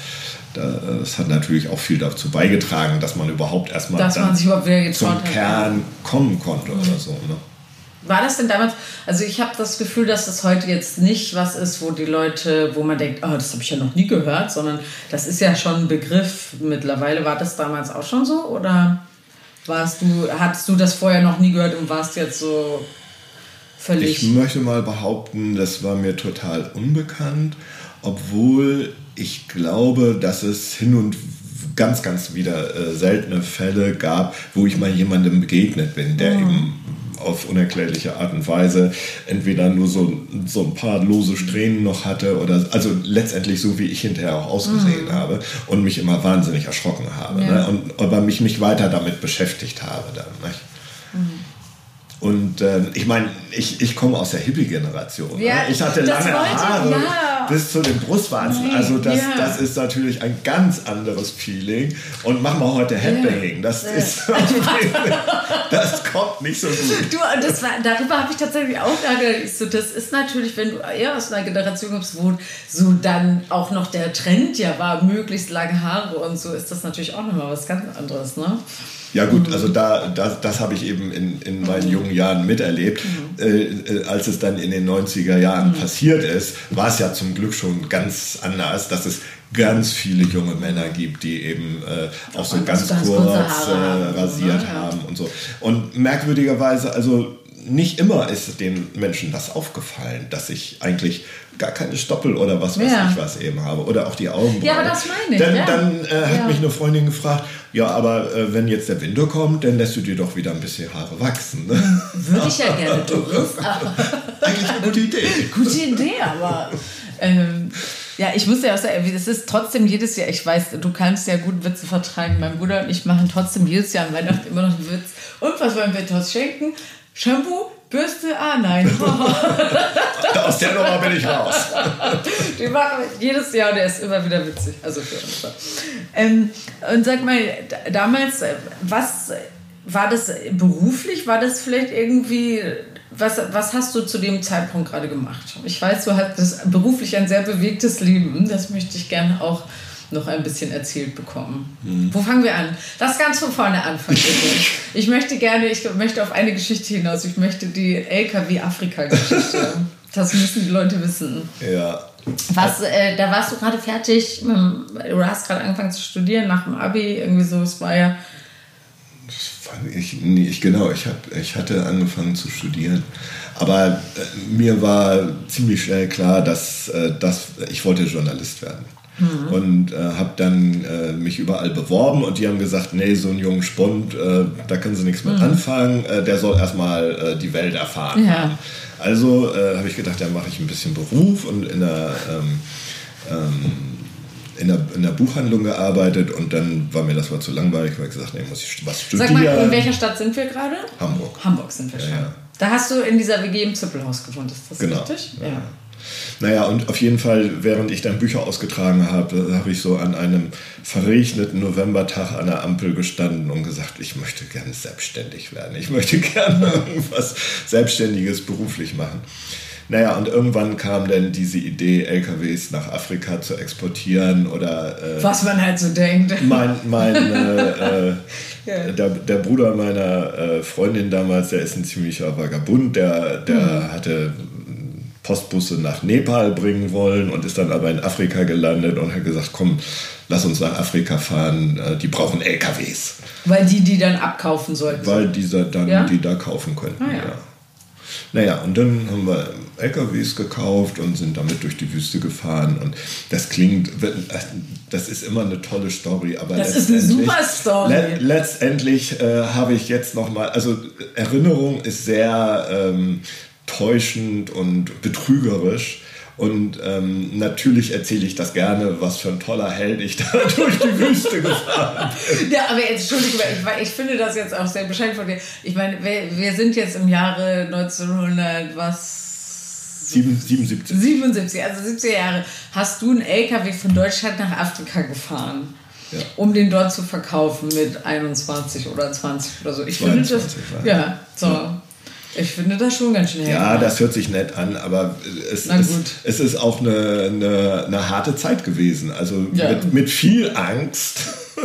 Speaker 2: das hat natürlich auch viel dazu beigetragen, dass man überhaupt erstmal
Speaker 1: dass man sich überhaupt wieder
Speaker 2: zum hat, Kern kommen konnte mhm. oder so. Ne?
Speaker 1: War das denn damals, also ich habe das Gefühl, dass das heute jetzt nicht was ist, wo die Leute, wo man denkt, oh, das habe ich ja noch nie gehört, sondern das ist ja schon ein Begriff mittlerweile. War das damals auch schon so oder warst du, hattest du das vorher noch nie gehört und warst jetzt so völlig...
Speaker 2: Ich möchte mal behaupten, das war mir total unbekannt, obwohl ich glaube, dass es hin und ganz, ganz wieder äh, seltene Fälle gab, wo ich mal jemandem begegnet bin, der mhm. eben auf unerklärliche Art und Weise entweder nur so, so ein paar lose Strähnen noch hatte oder also letztendlich so wie ich hinterher auch ausgesehen mhm. habe und mich immer wahnsinnig erschrocken habe ja. ne? und aber mich nicht weiter damit beschäftigt habe dann. Nicht? Mhm. Und äh, ich meine, ich, ich komme aus der Hippie-Generation. Ne? Ja, Ich hatte lange Haare ja. Bis zu den Brustwarzen. Nein, also das, ja. das ist natürlich ein ganz anderes Feeling. Und machen wir heute Headbanging. Das ist das kommt nicht so gut.
Speaker 1: Du, das war, darüber habe ich tatsächlich auch nachgedacht. So, das ist natürlich, wenn du eher aus einer Generation kommst, wo so dann auch noch der Trend ja war, möglichst lange Haare und so, ist das natürlich auch nochmal was ganz anderes. Ne?
Speaker 2: Ja gut, also da, das, das habe ich eben in, in meinen mhm. jungen Jahren miterlebt. Mhm. Äh, äh als es dann in den 90er Jahren mhm. passiert ist, war es ja zum Glück schon ganz anders, dass es ganz viele junge Männer gibt, die eben äh, auch so ganz, ganz kurz äh, rasiert ja. haben und so. Und merkwürdigerweise, also nicht immer ist den Menschen das aufgefallen, dass ich eigentlich gar keine Stoppel oder was weiß ja. ich was eben habe. Oder auch die Augenbrauen.
Speaker 1: Ja, aber das meine ich.
Speaker 2: Dann, ja. dann äh, hat ja. mich eine Freundin gefragt, ja, aber äh, wenn jetzt der Winter kommt, dann lässt du dir doch wieder ein bisschen Haare wachsen. Ne? Hm,
Speaker 1: würde ich ja gerne, Doris.
Speaker 2: Eigentlich eine gute Idee.
Speaker 1: Gute Idee, aber... Ähm, ja, ich muss ja auch sagen, es ist trotzdem jedes Jahr, ich weiß, du kannst ja gut Witze vertragen. Mein Bruder und ich machen trotzdem jedes Jahr an Weihnachten immer noch einen Witz. Und was wollen wir Toss schenken? Shampoo, Bürste, ah nein.
Speaker 2: Aus der Nummer bin ich raus.
Speaker 1: Die machen jedes Jahr, der ist immer wieder witzig. Also für uns. Ähm, und sag mal, damals, äh, was war das beruflich? War das vielleicht irgendwie, was, was hast du zu dem Zeitpunkt gerade gemacht? Ich weiß, du hattest beruflich ein sehr bewegtes Leben. Das möchte ich gerne auch noch ein bisschen erzählt bekommen. Mhm. Wo fangen wir an? Lass ganz von vorne anfangen. ich möchte gerne, ich möchte auf eine Geschichte hinaus. Ich möchte die LKW-Afrika-Geschichte. das müssen die Leute wissen.
Speaker 2: Ja.
Speaker 1: Was, äh, da warst du gerade fertig, du hast gerade angefangen zu studieren nach dem Abi, irgendwie so, es war ja.
Speaker 2: Ich, ich, genau, ich, hab, ich hatte angefangen zu studieren. Aber äh, mir war ziemlich schnell klar, dass, äh, dass ich wollte Journalist werden. Mhm. Und äh, habe dann äh, mich überall beworben und die haben gesagt, nee, so einen jungen Spund, äh, da können sie nichts mit mhm. anfangen, äh, der soll erstmal äh, die Welt erfahren. Ja. Also habe ich gedacht, da mache ich ein bisschen Beruf und in der, ähm, ähm, in, der, in der Buchhandlung gearbeitet und dann war mir das mal zu langweilig, weil ich gesagt, nee, muss ich was studieren. Sag
Speaker 1: mal, in welcher Stadt sind wir gerade?
Speaker 2: Hamburg.
Speaker 1: Hamburg sind wir schon. Ja, ja. Da hast du in dieser WG im Zippelhaus gewohnt, ist das genau. richtig?
Speaker 2: Ja. Naja, und auf jeden Fall, während ich dann Bücher ausgetragen habe, habe ich so an einem verregneten Novembertag an der Ampel gestanden und gesagt, ich möchte gerne selbstständig werden. Ich möchte gerne irgendwas Selbstständiges beruflich machen. Naja, und irgendwann kam dann diese Idee, LKWs nach Afrika zu exportieren oder.
Speaker 1: Äh, Was man halt so denkt.
Speaker 2: Mein, mein äh, äh, ja. der, der Bruder meiner äh, Freundin damals, der ist ein ziemlicher Vagabund, der, der mhm. hatte Postbusse nach Nepal bringen wollen und ist dann aber in Afrika gelandet und hat gesagt, komm, lass uns nach Afrika fahren, äh, die brauchen LKWs.
Speaker 1: Weil die die dann abkaufen sollten.
Speaker 2: Weil diese dann ja? die da kaufen könnten, ah, ja. ja. Naja, und dann haben wir LKWs gekauft und sind damit durch die Wüste gefahren. Und das klingt, das ist immer eine tolle Story. Aber
Speaker 1: das ist eine super Story.
Speaker 2: Le letztendlich äh, habe ich jetzt nochmal, also Erinnerung ist sehr ähm, täuschend und betrügerisch. Und ähm, natürlich erzähle ich das gerne, was für ein toller Held ich da durch die Wüste gefahren
Speaker 1: bin. Ja, aber jetzt, Entschuldigung, ich, ich finde das jetzt auch sehr bescheiden von dir. Ich meine, wir, wir sind jetzt im Jahre 1900, was?
Speaker 2: 77.
Speaker 1: 77, also 70 Jahre. Hast du einen LKW von Deutschland nach Afrika gefahren? Ja. um den dort zu verkaufen mit 21 oder 20 oder so. Ich 22, finde das, ja, so. Ja. Ich finde das schon ganz schnell.
Speaker 2: Ja, das hört sich nett an, aber es, ist, es ist auch eine, eine, eine, harte Zeit gewesen. Also ja. mit, mit viel Angst.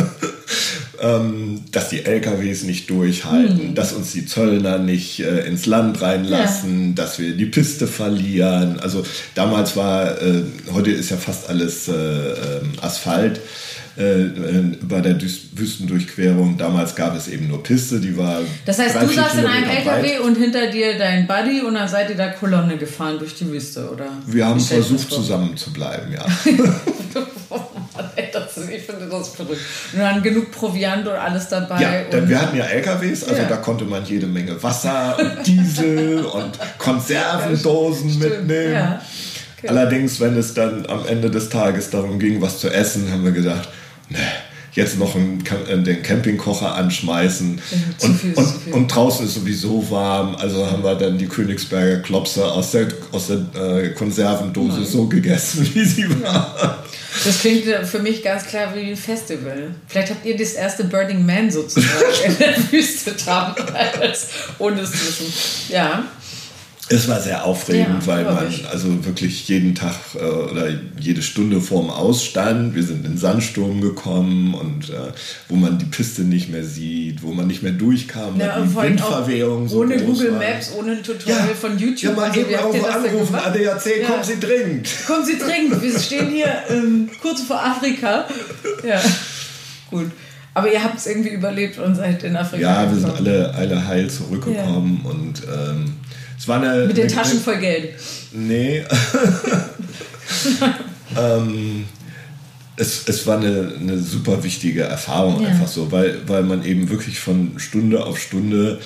Speaker 2: Ähm, dass die LKWs nicht durchhalten, mhm. dass uns die Zöllner nicht äh, ins Land reinlassen, ja. dass wir die Piste verlieren. Also damals war, äh, heute ist ja fast alles äh, ähm, Asphalt äh, äh, bei der Wüstendurchquerung. Damals gab es eben nur Piste, die war.
Speaker 1: Das heißt, du saßt in einem LKW und hinter dir dein Buddy und dann seid ihr da Kolonne gefahren durch die Wüste, oder?
Speaker 2: Wir haben versucht, zusammen zu bleiben, ja.
Speaker 1: ich finde das verrückt. Und dann genug Proviant und alles dabei.
Speaker 2: Ja, denn wir hatten ja LKWs, also ja. da konnte man jede Menge Wasser und Diesel und Konservendosen ja, mitnehmen. Ja. Okay. Allerdings, wenn es dann am Ende des Tages darum ging, was zu essen, haben wir gedacht, ne, jetzt noch einen, äh, den Campingkocher anschmeißen. Ja, und, viel, und, und, draußen ist sowieso warm, also haben wir dann die Königsberger Klopse aus der, aus der äh, Konservendose Nein. so gegessen, wie sie war.
Speaker 1: Das klingt für mich ganz klar wie ein Festival. Vielleicht habt ihr das erste Burning Man sozusagen in der Wüste damals, ohne es zu wissen. Ja.
Speaker 2: Es war sehr aufregend, ja, weil man ich. also wirklich jeden Tag äh, oder jede Stunde vorm Ausstand, wir sind in Sandsturm gekommen und äh, wo man die Piste nicht mehr sieht, wo man nicht mehr durchkam, ja, die Windverwehung
Speaker 1: so Ohne Google war. Maps, ohne ein Tutorial ja, von YouTube. Ja,
Speaker 2: mal also, eben irgendwo anrufen, ADAC, ja. kommen Sie dringend.
Speaker 1: Kommen Sie dringend, wir stehen hier ähm, kurz vor Afrika. Ja, gut. Aber ihr habt es irgendwie überlebt und seid in Afrika
Speaker 2: Ja, wir sind alle, alle heil zurückgekommen und... Ähm, es war eine,
Speaker 1: Mit den Taschen voll Geld.
Speaker 2: Nee. ähm, es, es war eine, eine super wichtige Erfahrung, ja. einfach so, weil, weil man eben wirklich von Stunde auf Stunde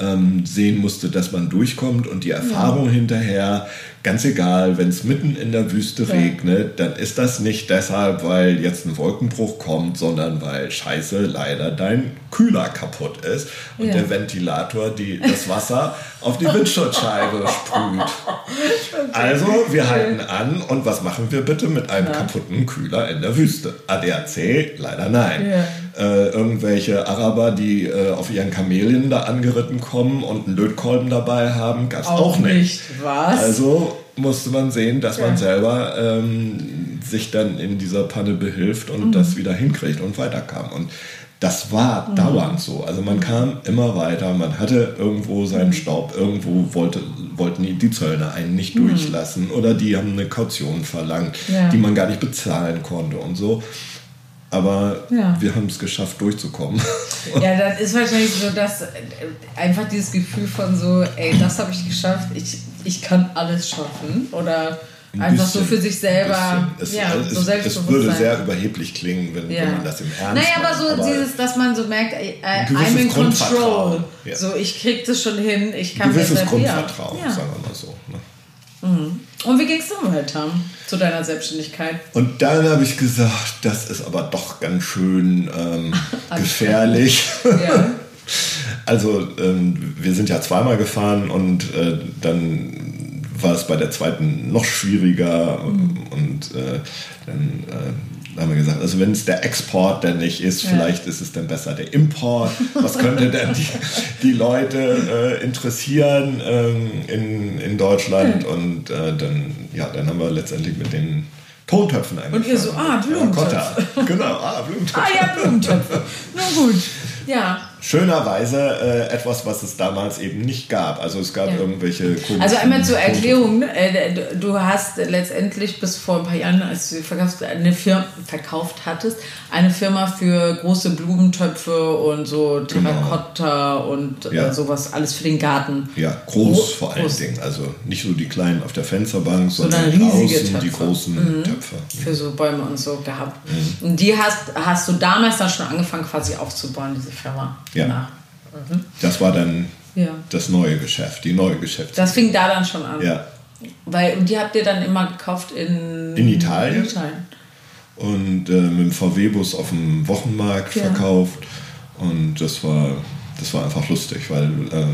Speaker 2: ähm, sehen musste, dass man durchkommt und die Erfahrung ja. hinterher, Ganz egal, wenn es mitten in der Wüste ja. regnet, dann ist das nicht deshalb, weil jetzt ein Wolkenbruch kommt, sondern weil scheiße leider dein Kühler kaputt ist und ja. der Ventilator die, das Wasser auf die Windschutzscheibe sprüht. Also, wir halten an und was machen wir bitte mit einem kaputten Kühler in der Wüste? ADAC? Leider nein. Äh, irgendwelche Araber, die äh, auf ihren Kamelien da angeritten kommen und einen Lötkolben dabei haben, gab es auch, auch, nicht.
Speaker 1: Was?
Speaker 2: Also musste man sehen, dass ja. man selber ähm, sich dann in dieser Panne behilft und mhm. das wieder hinkriegt und weiterkam. Und das war mhm. dauernd so. Also man kam immer weiter, man hatte irgendwo seinen mhm. Staub, irgendwo wollte, wollten die, die Zöllner einen nicht mhm. durchlassen oder die haben eine Kaution verlangt, ja. die man gar nicht bezahlen konnte und so. Aber ja. wir haben es geschafft, durchzukommen.
Speaker 1: Ja, dann ist wahrscheinlich so, dass äh, einfach dieses Gefühl von so, ey, das habe ich geschafft, ich, ich kann alles schaffen. Oder ein einfach bisschen, so für sich selber.
Speaker 2: Es, ja, so es, es würde sehr überheblich klingen, wenn, ja. wenn man das im Ernst
Speaker 1: Naja, aber so aber dieses, dass man so merkt, äh, I'm in control. Ja. So, ich krieg das schon hin, ich kann
Speaker 2: Ein gewisses Grundvertrauen, sagen wir mal so. Ne?
Speaker 1: Mhm. Und wie ging es dann weiter zu deiner Selbstständigkeit?
Speaker 2: Und dann habe ich gesagt, das ist aber doch ganz schön ähm, gefährlich. ja. Also ähm, wir sind ja zweimal gefahren und äh, dann war es bei der zweiten noch schwieriger mhm. und äh, dann äh, haben wir gesagt, also wenn es der Export denn nicht ist, ja. vielleicht ist es dann besser der Import. Was könnte denn die, die Leute äh, interessieren ähm, in, in Deutschland? Ja. Und äh, dann, ja, dann haben wir letztendlich mit den Tontöpfen
Speaker 1: angefangen. Und ihr so, ah, Blumentöpfe.
Speaker 2: genau, ah, Blumentöpfe.
Speaker 1: ah ja, Blumentöpfe. Na gut, ja
Speaker 2: schönerweise äh, etwas, was es damals eben nicht gab. Also es gab ja. irgendwelche
Speaker 1: Also einmal zur Erklärung, äh, du hast letztendlich bis vor ein paar Jahren, als du verkauft, eine Firma verkauft hattest, eine Firma für große Blumentöpfe und so genau. Terrakotta genau. und äh, ja. sowas, alles für den Garten.
Speaker 2: Ja, groß Gro vor allen groß. Dingen. Also nicht nur die kleinen auf der Fensterbank, sondern, sondern riesige Töpfe. die großen mhm. Töpfe.
Speaker 1: Für so Bäume und so gehabt. Mhm. Und die hast, hast du damals dann schon angefangen quasi aufzubauen, diese Firma.
Speaker 2: Ja. Mhm. Das war dann ja. das neue Geschäft, die neue Geschäfte.
Speaker 1: Das fing da dann schon an.
Speaker 2: Ja.
Speaker 1: Weil, und die habt ihr dann immer gekauft in,
Speaker 2: In Italien?
Speaker 1: In Italien.
Speaker 2: und äh, mit dem VW-Bus auf dem Wochenmarkt
Speaker 1: Ja.
Speaker 2: verkauft. Und das war, das war einfach lustig, weil äh,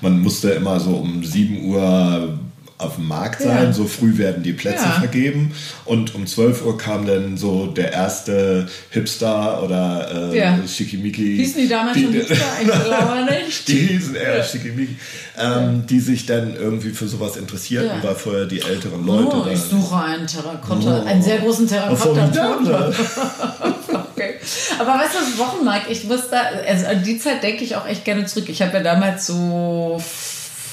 Speaker 2: man musste immer so um 7 Uhr auf dem Markt sein,
Speaker 1: Ja.
Speaker 2: so früh werden die Plätze
Speaker 1: Ja.
Speaker 2: vergeben und um 12 Uhr kam dann so der erste Hipster oder äh,
Speaker 1: Ja.
Speaker 2: Schickimicki.
Speaker 1: Hießen die damals schon Hipster? Ich glaube nicht.
Speaker 2: Die hießen eher Schickimicki, ähm, die sich dann irgendwie für sowas interessierten,
Speaker 1: Ja.
Speaker 2: weil vorher die älteren Leute
Speaker 1: Oh, ich suche einen Terrakotta,
Speaker 2: Oh.
Speaker 1: einen sehr großen Terrakotta. Okay. Aber weißt du, Wochenmarkt, ich muss da, also an die Zeit denke ich auch echt gerne zurück. Ich habe ja damals so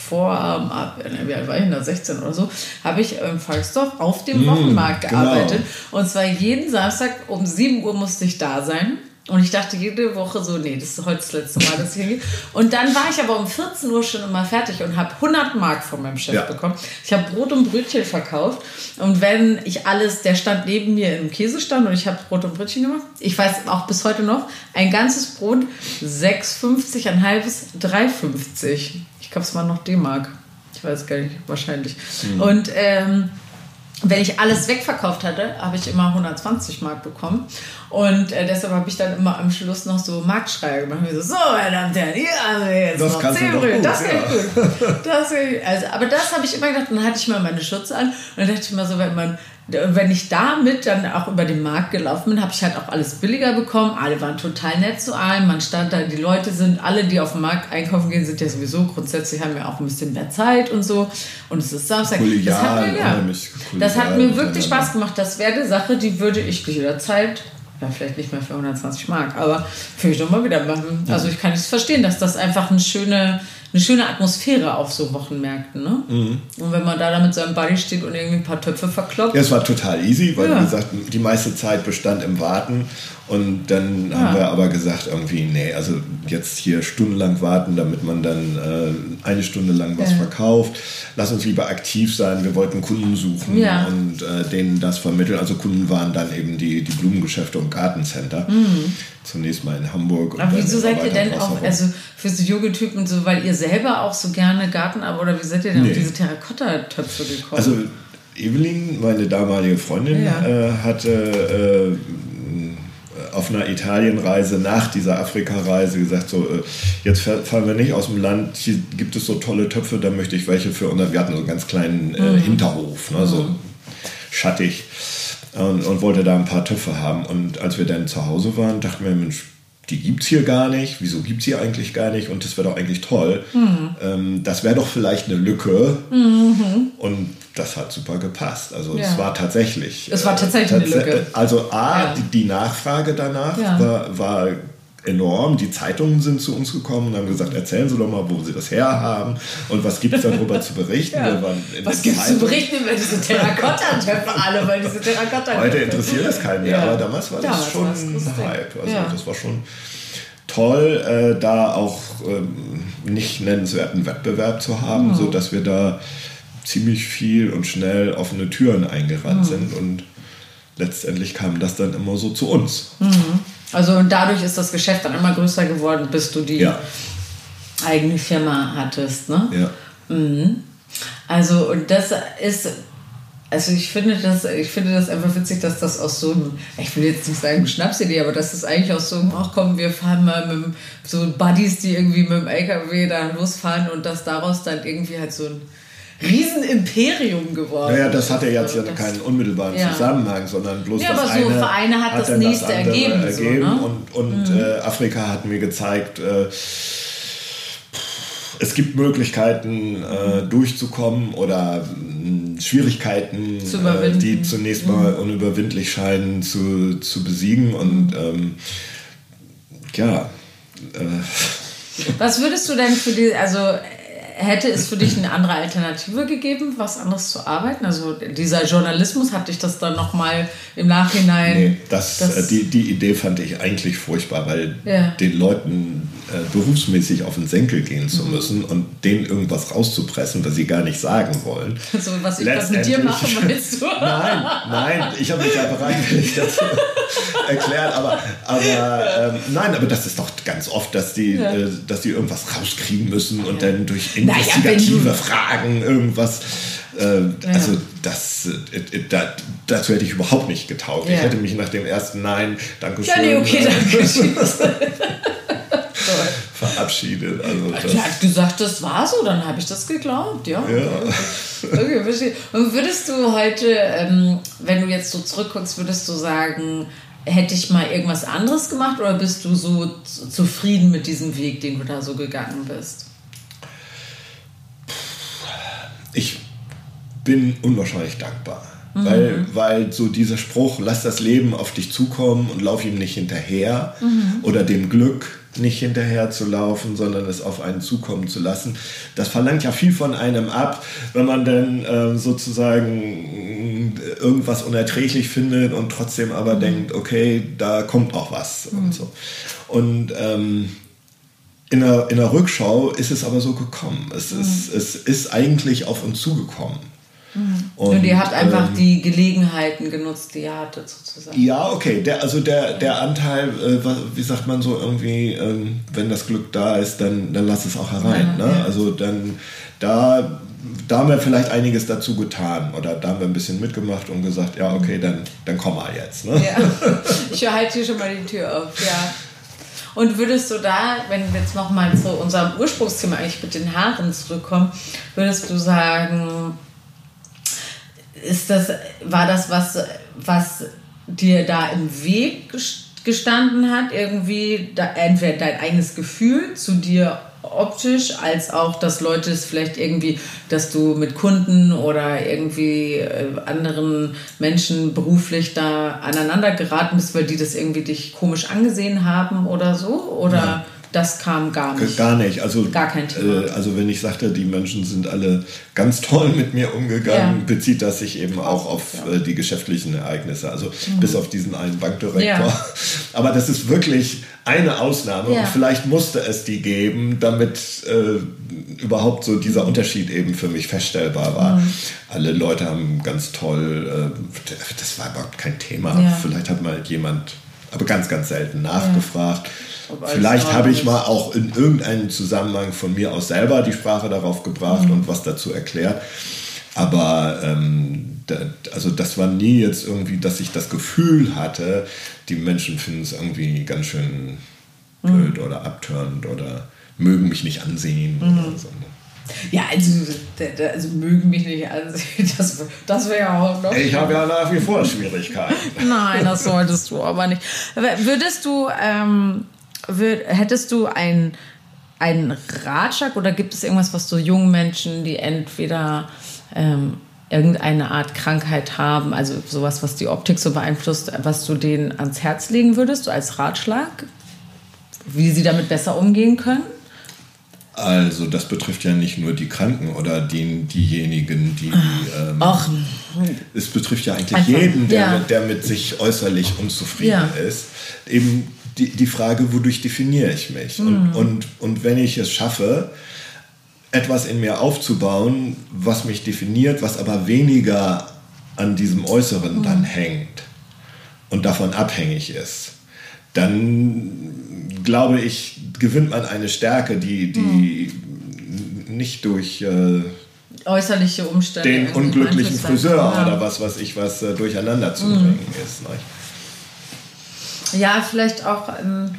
Speaker 1: vor, ab, ne, wie alt war ich denn da, 16 oder so, habe ich im Volksdorf auf dem Wochenmarkt
Speaker 2: genau.
Speaker 1: gearbeitet. Und zwar jeden Samstag um 7 Uhr musste ich da sein. Und ich dachte jede Woche so, nee, das ist heute das letzte Mal, dass ich hingehe. Und dann war ich aber um 14 Uhr schon immer fertig und habe 100 Mark von meinem Chef
Speaker 2: Ja.
Speaker 1: bekommen. Ich habe Brot und Brötchen verkauft. Und wenn ich alles, der stand neben mir im Käsestand und ich habe Brot und Brötchen gemacht. Ich weiß auch bis heute noch, ein ganzes Brot 6,50, ein halbes 3,50. Ich glaube, es war noch D-Mark. Ich weiß gar nicht, wahrscheinlich. Und ähm, wenn ich alles wegverkauft hatte, habe ich immer 120 Mark bekommen. Und äh, deshalb habe ich dann immer am Schluss noch so Marktschreier gemacht. So, so, meine Damen und Herren, hier haben wir jetzt
Speaker 2: Das
Speaker 1: noch
Speaker 2: kannst du
Speaker 1: 10
Speaker 2: doch
Speaker 1: Brühe.
Speaker 2: gut,
Speaker 1: Das
Speaker 2: ja.
Speaker 1: geht gut. Das geht, also, aber das habe ich immer gedacht. Dann hatte ich mal meine Schürze an. Und dann dachte ich mir so, wenn man wenn ich damit dann auch über den Markt gelaufen bin, habe ich halt auch alles billiger bekommen. Alle waren total nett zu einem. Man stand da, die Leute sind, alle, die auf dem Markt einkaufen gehen, sind ja sowieso grundsätzlich, haben ja auch ein bisschen mehr Zeit und so. Und es ist Samstag.
Speaker 2: Kollegial,
Speaker 1: das hat mir, ja, das hat mir wirklich. Spaß gemacht. Das wäre eine Sache, die würde ich jederzeit, ja, vielleicht nicht mehr für 120 Mark, aber für mich nochmal wieder machen. Also ich kann es verstehen, dass das einfach eine schöne, eine schöne Atmosphäre auf so Wochenmärkten. Ne?
Speaker 2: Mhm.
Speaker 1: Und wenn man da dann mit seinem Buddy steht und irgendwie ein paar Töpfe verkloppt.
Speaker 2: Ja, es war total easy, weil
Speaker 1: Ja.
Speaker 2: wie gesagt, die meiste Zeit bestand im Warten. Und dann haben wir aber gesagt, irgendwie, nee, also jetzt hier stundenlang warten, damit man dann äh, eine Stunde lang was
Speaker 1: Ja.
Speaker 2: verkauft. Lass uns lieber aktiv sein. Wir wollten Kunden suchen
Speaker 1: Ja.
Speaker 2: und äh, denen das vermitteln. Also Kunden waren dann eben die, die Blumengeschäfte und Gartencenter. Zunächst mal in Hamburg. und
Speaker 1: Mhm. Aber wieso seid ihr denn auch, also für so junge Typen so, weil ihr selber auch so gerne Garten, aber oder wie seid ihr denn
Speaker 2: Nee.
Speaker 1: auf diese Terrakotta-Töpfe gekommen?
Speaker 2: Also Evelyn, meine damalige Freundin,
Speaker 1: Ja.
Speaker 2: äh, hatte äh, auf einer Italienreise nach dieser Afrika-Reise gesagt, so äh, jetzt fahr- fahren wir nicht aus dem Land, hier gibt es so tolle Töpfe, da möchte ich welche für unser, wir hatten so einen ganz kleinen äh,
Speaker 1: Mhm.
Speaker 2: Hinterhof, ne, so schattig und, und wollte da ein paar Töpfe haben und als wir dann zu Hause waren, dachten wir, Mensch, die gibt's hier gar nicht. Wieso gibt's hier eigentlich gar nicht? Und das wäre doch eigentlich toll.
Speaker 1: Mhm.
Speaker 2: Ähm, das wäre doch vielleicht eine Lücke. Und das hat super gepasst. Also
Speaker 1: Ja.
Speaker 2: es war tatsächlich.
Speaker 1: Es war tatsächlich eine Lücke.
Speaker 2: Also A,
Speaker 1: Ja.
Speaker 2: die, die Nachfrage danach
Speaker 1: Ja.
Speaker 2: war, war enorm. Die Zeitungen sind zu uns gekommen und haben gesagt, erzählen Sie doch mal, wo Sie das herhaben und was gibt es darüber zu berichten.
Speaker 1: Was gibt es zu berichten über diese Terrakotta-Töpfe alle, weil diese Terrakotta-Töpfe...
Speaker 2: Heute interessiert das keinen mehr, aber damals war
Speaker 1: Damals
Speaker 2: das schon ein. Hype. Also das war schon toll, äh, da auch ähm, nicht nennenswerten Wettbewerb zu
Speaker 1: Mhm.
Speaker 2: haben, so dass wir da ziemlich viel und schnell offene Türen eingerannt
Speaker 1: Mhm.
Speaker 2: sind und letztendlich kam das dann immer so zu uns.
Speaker 1: Also und dadurch ist das Geschäft dann immer größer geworden, bis du die
Speaker 2: Ja,
Speaker 1: eigene Firma hattest, ne?
Speaker 2: ja.
Speaker 1: Also und das ist, also ich finde das, ich finde das einfach witzig, dass das aus so einem, ich will jetzt nicht sagen Schnapsidee, aber das ist eigentlich aus so einem, ach komm, wir fahren mal mit so Buddies, die irgendwie mit dem LKW da losfahren und dass daraus dann irgendwie halt so ein Riesenimperium geworden
Speaker 2: Naja, das hatte
Speaker 1: ist.
Speaker 2: jetzt ja
Speaker 1: das-
Speaker 2: keinen unmittelbaren
Speaker 1: Ja.
Speaker 2: Zusammenhang, sondern bloß
Speaker 1: Ja,
Speaker 2: das
Speaker 1: aber so
Speaker 2: eine
Speaker 1: Vereine hat das
Speaker 2: dann
Speaker 1: nächste
Speaker 2: andere
Speaker 1: ergeben, so, ne? Mhm.
Speaker 2: Und, und äh, Afrika hat mir gezeigt, äh, es gibt Möglichkeiten äh, durchzukommen oder mh, Schwierigkeiten,
Speaker 1: Zu
Speaker 2: äh.
Speaker 1: Mhm.
Speaker 2: die zunächst mal unüberwindlich scheinen zu, zu besiegen. Und ähm, ja, äh,
Speaker 1: Was würdest du denn für die, also hätte es für dich eine andere Alternative gegeben, was anderes zu arbeiten? Also dieser Journalismus, hat dich das dann nochmal im Nachhinein...
Speaker 2: Nee, das,
Speaker 1: das-
Speaker 2: äh, die, die Idee fand ich eigentlich furchtbar, weil
Speaker 1: Ja.
Speaker 2: den Leuten äh, berufsmäßig auf den Senkel gehen
Speaker 1: Mhm.
Speaker 2: zu müssen und denen irgendwas rauszupressen, was sie gar nicht sagen wollen.
Speaker 1: So, was ich das mit dir mache, meinst du?
Speaker 2: Nein, nein, ich habe mich ja bereitwillig dazu erklärt, aber, aber ähm, nein, aber das ist doch ganz oft, dass die,
Speaker 1: Ja.
Speaker 2: äh, dass die irgendwas rauskriegen müssen und
Speaker 1: Ja.
Speaker 2: dann durch investigative
Speaker 1: du-
Speaker 2: Fragen irgendwas. Äh, Also das, äh, äh, da, dazu hätte ich überhaupt nicht getaugt.
Speaker 1: Ja.
Speaker 2: Ich hätte mich nach dem ersten Nein, danke schön,
Speaker 1: Ja, nee, okay,
Speaker 2: äh,
Speaker 1: danke.
Speaker 2: verabschiedet. Also das,
Speaker 1: hat gesagt, das war so, dann habe ich das geglaubt, ja.
Speaker 2: ja.
Speaker 1: Okay, verstehe. Und würdest du heute, ähm, wenn du jetzt so zurückguckst, würdest du sagen, hätte ich mal irgendwas anderes gemacht oder bist du so zufrieden mit diesem Weg, den du da so gegangen bist?
Speaker 2: Ich bin unwahrscheinlich dankbar. Weil, weil so dieser Spruch, lass das Leben auf dich zukommen und lauf ihm nicht hinterher oder dem Glück nicht hinterher zu laufen, sondern es auf einen zukommen zu lassen, das verlangt ja viel von einem ab, wenn man dann äh, sozusagen irgendwas unerträglich findet und trotzdem aber denkt, okay, da kommt auch was und so. Und ähm, in der, in der Rückschau ist es aber so gekommen. Es, ist, es ist eigentlich auf uns zugekommen.
Speaker 1: Und, ihr habt einfach
Speaker 2: ähm,
Speaker 1: die Gelegenheiten genutzt, die ihr hattet, sozusagen.
Speaker 2: Ja, okay. Der, also der, der Anteil, äh, wie sagt man so irgendwie, ähm, wenn das Glück da ist, dann, dann lass es auch herein.
Speaker 1: Ja,
Speaker 2: ne?
Speaker 1: ja.
Speaker 2: Also dann, da, da haben wir vielleicht einiges dazu getan oder da haben wir ein bisschen mitgemacht und gesagt, ja, okay, dann, dann komm mal jetzt. Ne?
Speaker 1: Ja. Ich halte hier schon mal die Tür auf, ja. Und würdest du da, wenn wir jetzt nochmal zu unserem Ursprungsthema eigentlich mit den Haaren zurückkommen, würdest du sagen, ist das, war das was, was dir da im Weg ges- gestanden hat, irgendwie da, entweder dein eigenes Gefühl zu dir optisch, als auch, dass Leute es vielleicht irgendwie, dass du mit Kunden oder irgendwie äh, anderen Menschen beruflich da aneinander geraten bist, weil die das irgendwie dich komisch angesehen haben oder so? Oder das kam gar nicht?
Speaker 2: Gar nicht. Also,
Speaker 1: Gar kein Thema.
Speaker 2: Äh, also wenn ich sagte, die Menschen sind alle ganz toll mit mir umgegangen,
Speaker 1: Ja.
Speaker 2: bezieht das sich eben auch auf
Speaker 1: ja. Mhm.
Speaker 2: äh, die geschäftlichen Ereignisse. Also bis auf diesen einen Bankdirektor.
Speaker 1: Ja.
Speaker 2: Aber das ist wirklich eine Ausnahme
Speaker 1: Ja.
Speaker 2: und vielleicht musste es die geben, damit äh, überhaupt so dieser Unterschied eben für mich feststellbar war.
Speaker 1: Mhm.
Speaker 2: Alle Leute haben ganz toll, äh, das war überhaupt kein Thema.
Speaker 1: Ja.
Speaker 2: Vielleicht hat mal jemand, aber ganz, ganz selten nachgefragt.
Speaker 1: Alles
Speaker 2: Vielleicht
Speaker 1: in
Speaker 2: habe ich mal auch in irgendeinem Zusammenhang von mir aus selber die Sprache darauf gebracht
Speaker 1: Mhm.
Speaker 2: und was dazu erklärt. Aber ähm, also das war nie jetzt irgendwie, dass ich das Gefühl hatte, die Menschen finden es irgendwie ganz schön
Speaker 1: Mhm.
Speaker 2: blöd oder abtörend oder mögen mich nicht ansehen
Speaker 1: Mhm.
Speaker 2: oder so. ne?
Speaker 1: Ja, also, also mögen mich nicht ansehen. Das, das wäre ja auch noch.
Speaker 2: Ich habe ja nach wie vor Schwierigkeiten.
Speaker 1: Nein, das solltest du aber nicht. Würdest du, ähm, würd, hättest du ein, einen Ratschlag oder gibt es irgendwas, was so jungen Menschen, die entweder ähm, irgendeine Art Krankheit haben, also sowas, was die Optik so beeinflusst, was du denen ans Herz legen würdest, so als Ratschlag? Wie sie damit besser umgehen können?
Speaker 2: Also das betrifft ja nicht nur die Kranken oder den, diejenigen, die... Ähm,
Speaker 1: Ach,
Speaker 2: es betrifft ja eigentlich
Speaker 1: Einfach,
Speaker 2: jeden, der,
Speaker 1: ja.
Speaker 2: mit, der mit sich äußerlich unzufrieden
Speaker 1: Ja.
Speaker 2: ist. Eben die, die Frage, wodurch definiere ich mich? Und, und, und wenn ich es schaffe, etwas in mir aufzubauen, was mich definiert, was aber weniger an diesem Äußeren dann hängt und davon abhängig ist, dann glaube ich, gewinnt man eine Stärke, die, die nicht durch äh,
Speaker 1: äußerliche Umstände.
Speaker 2: den unglücklichen Friseur.
Speaker 1: Ja.
Speaker 2: oder was weiß ich was äh, durcheinander zu bringen ist. Ne?
Speaker 1: Ja, vielleicht auch. Ähm,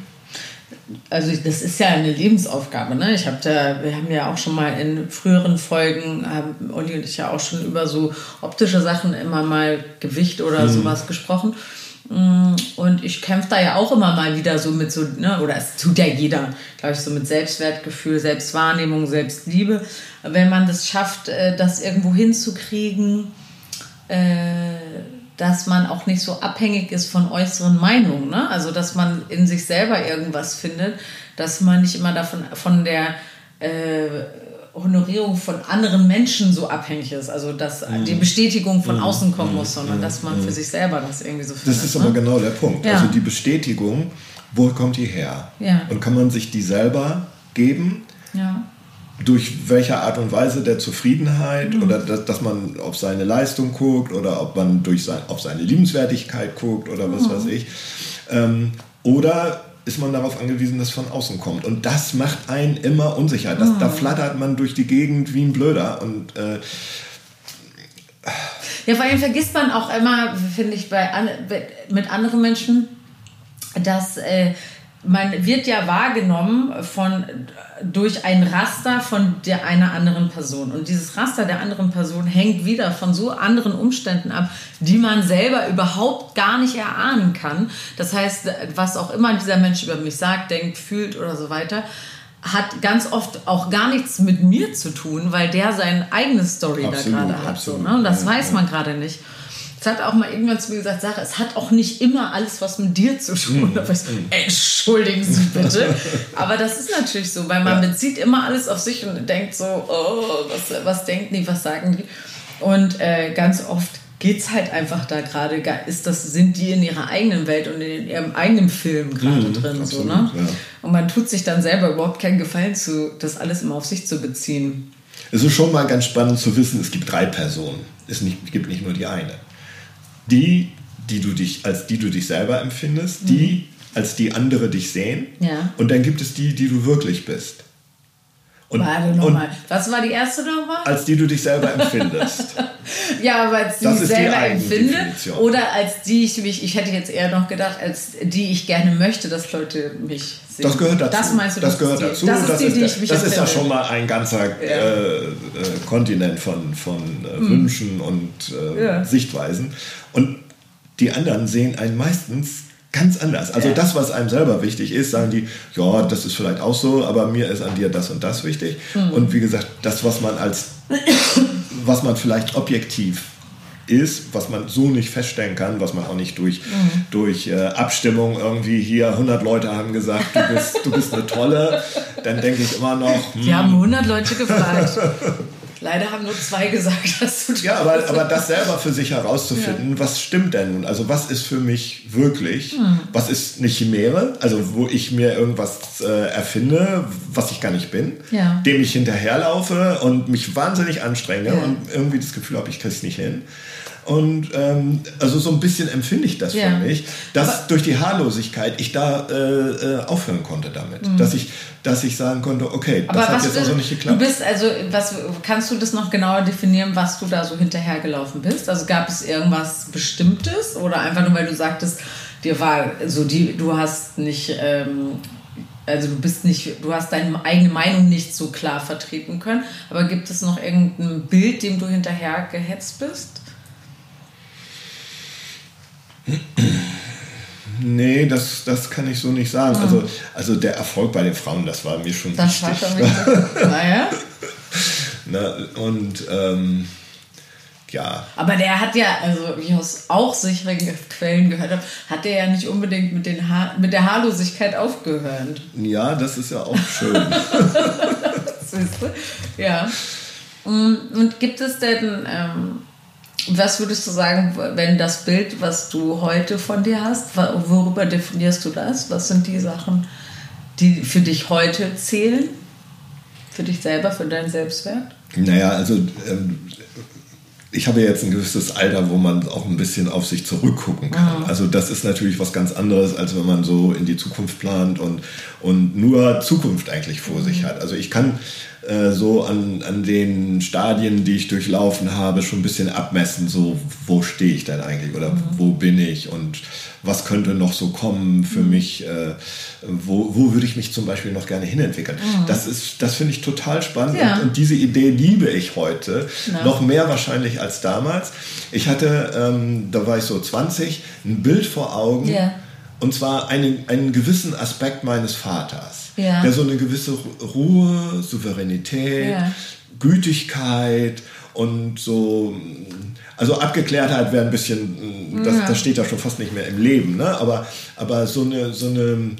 Speaker 1: also das ist ja eine Lebensaufgabe. Ne? Ich habe da, wir haben ja auch schon mal in früheren Folgen haben Olli und ich ja auch schon über so optische Sachen immer mal Gewicht oder sowas gesprochen. Mm, Und ich kämpfe da ja auch immer mal wieder so mit so, ne, oder es tut ja jeder, glaube ich, so mit Selbstwertgefühl, Selbstwahrnehmung, Selbstliebe. Wenn man das schafft, äh, das irgendwo hinzukriegen, äh, dass man auch nicht so abhängig ist von äußeren Meinungen. Ne? Also, dass man in sich selber irgendwas findet, dass man nicht immer davon von der äh, Honorierung von anderen Menschen so abhängig ist. Also, dass
Speaker 2: Mhm.
Speaker 1: die Bestätigung von außen kommen muss, sondern dass man für sich selber das irgendwie so findet.
Speaker 2: Das ist
Speaker 1: ne?
Speaker 2: aber genau der Punkt.
Speaker 1: Ja.
Speaker 2: Also die Bestätigung, wo kommt die her?
Speaker 1: Ja.
Speaker 2: Und kann man sich die selber geben?
Speaker 1: Ja.
Speaker 2: Durch welche Art und Weise der Zufriedenheit
Speaker 1: Mhm.
Speaker 2: oder dass, dass man auf seine Leistung guckt oder ob man durch sein, auf seine Liebenswertigkeit guckt oder
Speaker 1: Mhm.
Speaker 2: was weiß ich. Ähm, oder ist man darauf angewiesen, dass von außen kommt. Und das macht einen immer unsicher. Das, oh. Da flattert man durch die Gegend wie ein Blöder. Und äh,
Speaker 1: ja, vor allem vergisst man auch immer, finde ich, bei, mit anderen Menschen, dass äh, man wird ja wahrgenommen von, durch ein Raster von der einer anderen Person. Und dieses Raster der anderen Person hängt wieder von so anderen Umständen ab, die man selber überhaupt gar nicht erahnen kann. Das heißt, was auch immer dieser Mensch über mich sagt, denkt, fühlt oder so weiter, hat ganz oft auch gar nichts mit mir zu tun, weil der seine eigene Story absolut, da gerade hat. So, ne? Und das ja, weiß man gerade nicht. Es hat auch mal irgendwann zu mir gesagt, Sarah, es hat auch nicht immer alles was mit dir zu tun. Mhm. Da ich, Entschuldigen Sie bitte. Aber das ist natürlich so, weil man ja. bezieht immer alles auf sich und denkt so, oh, was, was denken die, was sagen die? Und äh, ganz oft geht es halt einfach da gerade, ist das, sind die in ihrer eigenen Welt und in ihrem eigenen Film gerade mhm, drin. Absolut, so, ne? Ja. Und man tut sich dann selber überhaupt keinen Gefallen zu, das alles immer auf sich zu beziehen.
Speaker 2: Es ist schon mal ganz spannend zu wissen, es gibt drei Personen. Es nicht, gibt nicht nur die eine die, die du dich, als die du dich selber empfindest, mhm. die, als die andere dich sehen. Ja. Und dann gibt es die, die du wirklich bist.
Speaker 1: Und, Warte nochmal. Was war die erste nochmal?
Speaker 2: Als die du dich selber empfindest.
Speaker 1: ja, aber als die das ich selber empfinde. Oder als die ich mich, ich hätte jetzt eher noch gedacht, als die ich gerne möchte, dass Leute mich sehen.
Speaker 2: Das gehört dazu.
Speaker 1: Das meinst du,
Speaker 2: das, das gehört dazu.
Speaker 1: Das ist
Speaker 2: das
Speaker 1: die,
Speaker 2: ist,
Speaker 1: die ich mich
Speaker 2: Das ist ja schon mal ein ganzer ja. äh, äh, Kontinent von, von äh, hm. Wünschen und äh, ja. Sichtweisen. Und die anderen sehen einen meistens ganz anders. Also ja. das, was einem selber wichtig ist, sagen die, ja, das ist vielleicht auch so, aber mir ist an dir das und das wichtig. Mhm. Und wie gesagt, das, was man als, was man vielleicht objektiv ist, was man so nicht feststellen kann, was man auch nicht durch, mhm. durch äh, Abstimmung irgendwie hier 100 Leute haben gesagt, du bist, du bist eine Tolle, dann denke ich immer noch.
Speaker 1: Hm. Die haben 100 Leute gefragt. Leider haben nur zwei gesagt, dass du
Speaker 2: Ja, aber, aber das selber für sich herauszufinden, ja. was stimmt denn nun? Also was ist für mich wirklich? Hm. Was ist eine Chimäre? Also wo ich mir irgendwas äh, erfinde, was ich gar nicht bin, ja. dem ich hinterherlaufe und mich wahnsinnig anstrenge ja. und irgendwie das Gefühl habe, ich kriege es nicht hin. Und ähm, also so ein bisschen empfinde ich das ja. für mich, dass Aber durch die Haarlosigkeit ich da äh, äh, aufhören konnte damit. Mhm. Dass, ich, dass ich sagen konnte, okay,
Speaker 1: das hat jetzt also nicht geklappt. Du bist, also, was, kannst du das noch genauer definieren, was du da so hinterhergelaufen bist? Also gab es irgendwas Bestimmtes oder einfach nur, weil du sagtest, dir war so die, du hast nicht. Ähm, also du bist nicht, du hast deine eigene Meinung nicht so klar vertreten können, aber gibt es noch irgendein Bild, dem du hinterher gehetzt bist?
Speaker 2: Nee, das, das kann ich so nicht sagen. Mhm. Also, also der Erfolg bei den Frauen, das war mir schon das wichtig. Das war schon wichtig. naja. Na, und ähm, ja.
Speaker 1: Aber der hat ja, also wie ich aus auch sicheren Quellen gehört habe, hat der ja nicht unbedingt mit, den ha mit der Haarlosigkeit aufgehört.
Speaker 2: Ja, das ist ja auch schön.
Speaker 1: Siehst du? Ja. Und gibt es denn ähm, was würdest du sagen, wenn das Bild, was du heute von dir hast, worüber definierst du das? Was sind die Sachen, die für dich heute zählen? Für dich selber, für deinen Selbstwert?
Speaker 2: Naja, also ähm, ich habe jetzt ein gewisses Alter, wo man auch ein bisschen auf sich zurückgucken kann. Mhm. Also das ist natürlich was ganz anderes, als wenn man so in die Zukunft plant und, und nur Zukunft eigentlich vor mhm. sich hat. Also ich kann äh, so an, an den Stadien, die ich durchlaufen habe, schon ein bisschen abmessen, so wo stehe ich denn eigentlich oder mhm. wo bin ich und was könnte noch so kommen für mhm. mich, äh, wo, wo würde ich mich zum Beispiel noch gerne hinentwickeln. Mhm. Das, ist, das finde ich total spannend ja. und, und, diese Idee liebe ich heute, ja. noch mehr wahrscheinlich als damals. Ich hatte, ähm, da war ich so 20, ein Bild vor Augen. Ja. Und zwar einen, einen gewissen Aspekt meines Vaters ja. der so eine gewisse Ruhe, Souveränität, ja. Gütigkeit und so, also Abgeklärtheit wäre ein bisschen, das, ja. das steht ja schon fast nicht mehr im Leben, ne? aber, aber so eine, so eine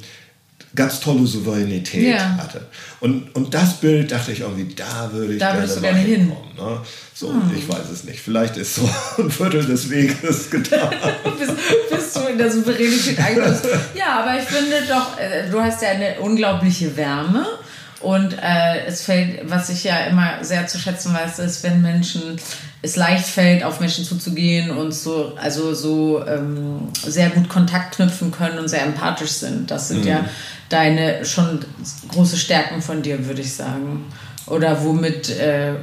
Speaker 2: ganz tolle Souveränität ja. hatte. Und, und das Bild dachte ich irgendwie, da würde ich da gerne, mal gerne hinkommen. Ne? So, hm. ich weiß es nicht. Vielleicht ist so ein Viertel des Weges getan.
Speaker 1: bist, bist, du in der Souveränität angekommen? Ja, aber ich finde doch, äh, du hast ja eine unglaubliche Wärme. Und äh, es fällt, was ich ja immer sehr zu schätzen weiß, ist, wenn Menschen es leicht fällt, auf Menschen zuzugehen und so, also so ähm, sehr gut Kontakt knüpfen können und sehr empathisch sind. Das sind mhm. ja deine schon große Stärken von dir, würde ich sagen. Oder womit äh,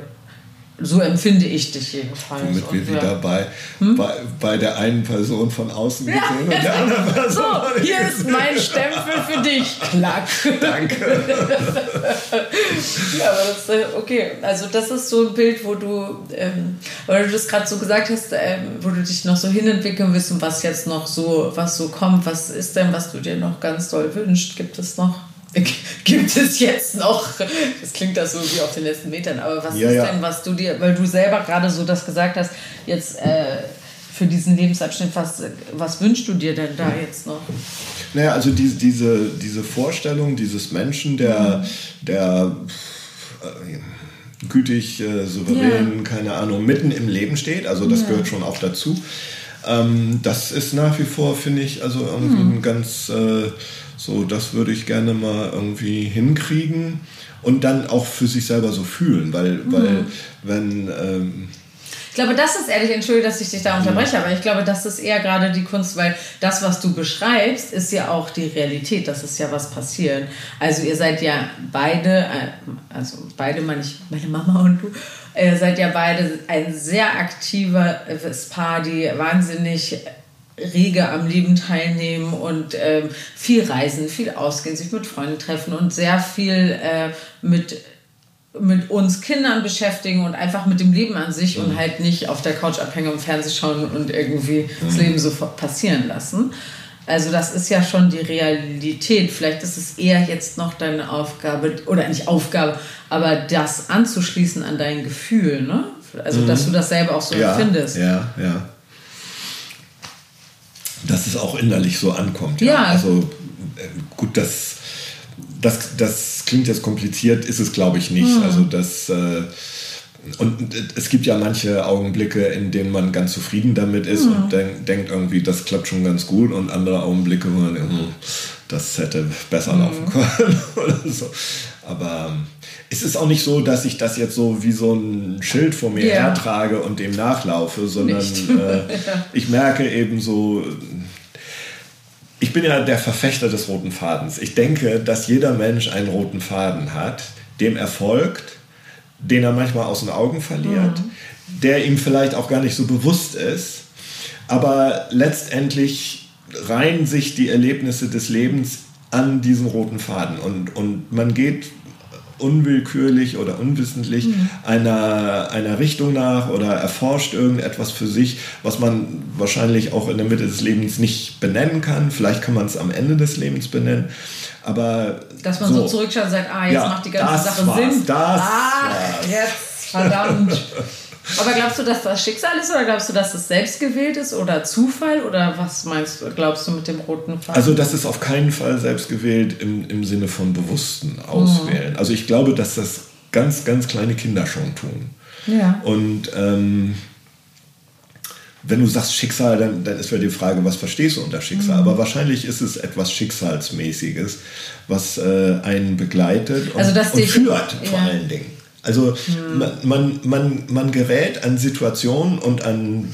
Speaker 1: so empfinde ich dich jedenfalls.
Speaker 2: Womit wir wieder bei, hm? bei, bei der einen Person von außen ja, gesehen und der anderen Person.
Speaker 1: So, hier ist mein Stempel für dich. Klack.
Speaker 2: Danke.
Speaker 1: ja, aber das, äh, okay, also das ist so ein Bild, wo du, ähm, weil du das gerade so gesagt hast, ähm, wo du dich noch so hinentwickeln willst und was jetzt noch so, was so kommt. Was ist denn, was du dir noch ganz doll wünschst? Gibt es noch? Gibt es jetzt noch, das klingt das so wie auf den letzten Metern, aber was ja, ist ja. denn, was du dir, weil du selber gerade so das gesagt hast, jetzt äh, für diesen Lebensabschnitt, was, was wünschst du dir denn da jetzt noch?
Speaker 2: Naja, also diese, diese, diese Vorstellung dieses Menschen, der, mhm. der äh, gütig, äh, souverän, ja. keine Ahnung, mitten im Leben steht, also das gehört schon auch dazu. Ähm, das ist nach wie vor, finde ich, also irgendwie mhm. ein ganz äh, so, das würde ich gerne mal irgendwie hinkriegen und dann auch für sich selber so fühlen, weil, mhm. weil wenn. Ähm,
Speaker 1: ich glaube, das ist ehrlich, entschuldige, dass ich dich da unterbreche, aber ich glaube, das ist eher gerade die Kunst, weil das, was du beschreibst, ist ja auch die Realität, das ist ja was passiert. Also ihr seid ja beide, äh, also beide meine ich, meine Mama und du, ihr seid ja beide ein sehr aktives Paar, die wahnsinnig rege am Leben teilnehmen und ähm, viel reisen, viel ausgehen, sich mit Freunden treffen und sehr viel äh, mit mit uns Kindern beschäftigen und einfach mit dem Leben an sich mhm. und halt nicht auf der Couch abhängen und Fernsehen schauen und irgendwie mhm. das Leben so passieren lassen. Also das ist ja schon die Realität. Vielleicht ist es eher jetzt noch deine Aufgabe, oder nicht Aufgabe, aber das anzuschließen an dein Gefühl, ne? Also, mhm. dass du das selber auch so
Speaker 2: ja,
Speaker 1: empfindest.
Speaker 2: Ja, ja dass es auch innerlich so ankommt. Ja,
Speaker 1: ja.
Speaker 2: also äh, gut, das, das, das klingt jetzt kompliziert, ist es glaube ich nicht. Mhm. Also das äh, und es gibt ja manche Augenblicke, in denen man ganz zufrieden damit ist mhm. und denk, denkt irgendwie, das klappt schon ganz gut und andere Augenblicke, wo man denkt, hm, das hätte besser mhm. laufen können oder so. Aber es ist auch nicht so, dass ich das jetzt so wie so ein Schild vor mir yeah. hertrage und dem nachlaufe, sondern äh, ich merke eben so, ich bin ja der Verfechter des roten Fadens. Ich denke, dass jeder Mensch einen roten Faden hat, dem er folgt, den er manchmal aus den Augen verliert, mhm. der ihm vielleicht auch gar nicht so bewusst ist, aber letztendlich reihen sich die Erlebnisse des Lebens an diesen roten Faden und, und man geht unwillkürlich oder unwissentlich mhm. einer, einer Richtung nach oder erforscht irgendetwas für sich, was man wahrscheinlich auch in der Mitte des Lebens nicht benennen kann. Vielleicht kann man es am Ende des Lebens benennen. Aber
Speaker 1: Dass man so, so zurückschaut und sagt, ah, jetzt ja, macht die ganze Sache war's, Sinn.
Speaker 2: Das
Speaker 1: ah, war's. jetzt, verdammt. Aber glaubst du, dass das Schicksal ist oder glaubst du, dass es selbst gewählt ist oder Zufall oder was meinst du, glaubst du mit dem roten Faden?
Speaker 2: Also das ist auf keinen Fall selbst gewählt im, im Sinne von bewussten Auswählen. Mhm. Also ich glaube, dass das ganz, ganz kleine Kinder schon tun.
Speaker 1: Ja.
Speaker 2: Und ähm, wenn du sagst Schicksal, dann, dann ist wieder die Frage, was verstehst du unter Schicksal? Mhm. Aber wahrscheinlich ist es etwas Schicksalsmäßiges, was äh, einen begleitet und,
Speaker 1: also,
Speaker 2: und führt vor allen Dingen. Also hm. man, man, man, gerät an Situationen und an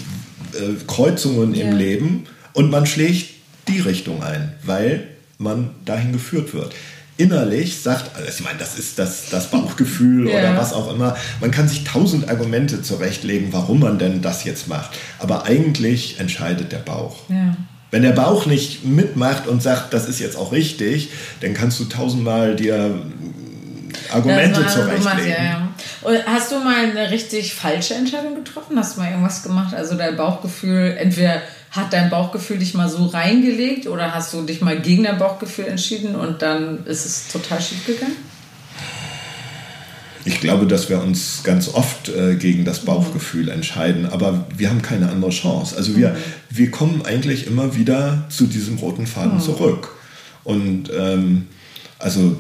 Speaker 2: äh, Kreuzungen ja. im Leben und man schlägt die Richtung ein, weil man dahin geführt wird. Innerlich sagt, also ich meine, das ist das, das Bauchgefühl ja. oder was auch immer. Man kann sich tausend Argumente zurechtlegen, warum man denn das jetzt macht. Aber eigentlich entscheidet der Bauch.
Speaker 1: Ja.
Speaker 2: Wenn der Bauch nicht mitmacht und sagt, das ist jetzt auch richtig, dann kannst du tausendmal dir Argumente zurechtlegen. Ja, ja.
Speaker 1: Hast du mal eine richtig falsche Entscheidung getroffen? Hast du mal irgendwas gemacht? Also dein Bauchgefühl, entweder hat dein Bauchgefühl dich mal so reingelegt oder hast du dich mal gegen dein Bauchgefühl entschieden und dann ist es total schief gegangen?
Speaker 2: Ich glaube, dass wir uns ganz oft äh, gegen das Bauchgefühl entscheiden, aber wir haben keine andere Chance. Also wir, mhm. wir kommen eigentlich immer wieder zu diesem roten Faden mhm. zurück. Und ähm, also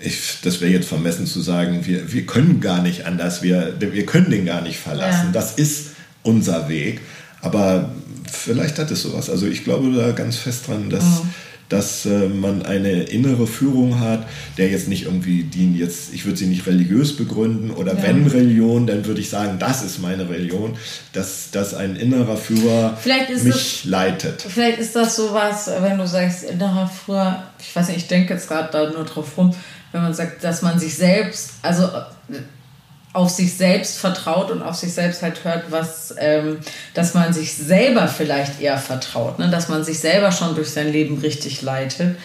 Speaker 2: ich, das wäre jetzt vermessen zu sagen, wir, wir können gar nicht anders, wir, wir können den gar nicht verlassen. Ja. Das ist unser Weg. Aber vielleicht hat es sowas. Also ich glaube da ganz fest dran, dass, mhm. dass äh, man eine innere Führung hat, der jetzt nicht irgendwie, die jetzt, ich würde sie nicht religiös begründen oder ja. wenn Religion, dann würde ich sagen, das ist meine Religion, dass, dass ein innerer Führer mich
Speaker 1: das,
Speaker 2: leitet.
Speaker 1: Vielleicht ist das sowas, wenn du sagst, innerer Führer, ich weiß nicht, ich denke jetzt gerade da nur drauf rum, wenn man sagt, dass man sich selbst, also auf sich selbst vertraut und auf sich selbst halt hört, was, ähm, dass man sich selber vielleicht eher vertraut, ne? dass man sich selber schon durch sein Leben richtig leitet.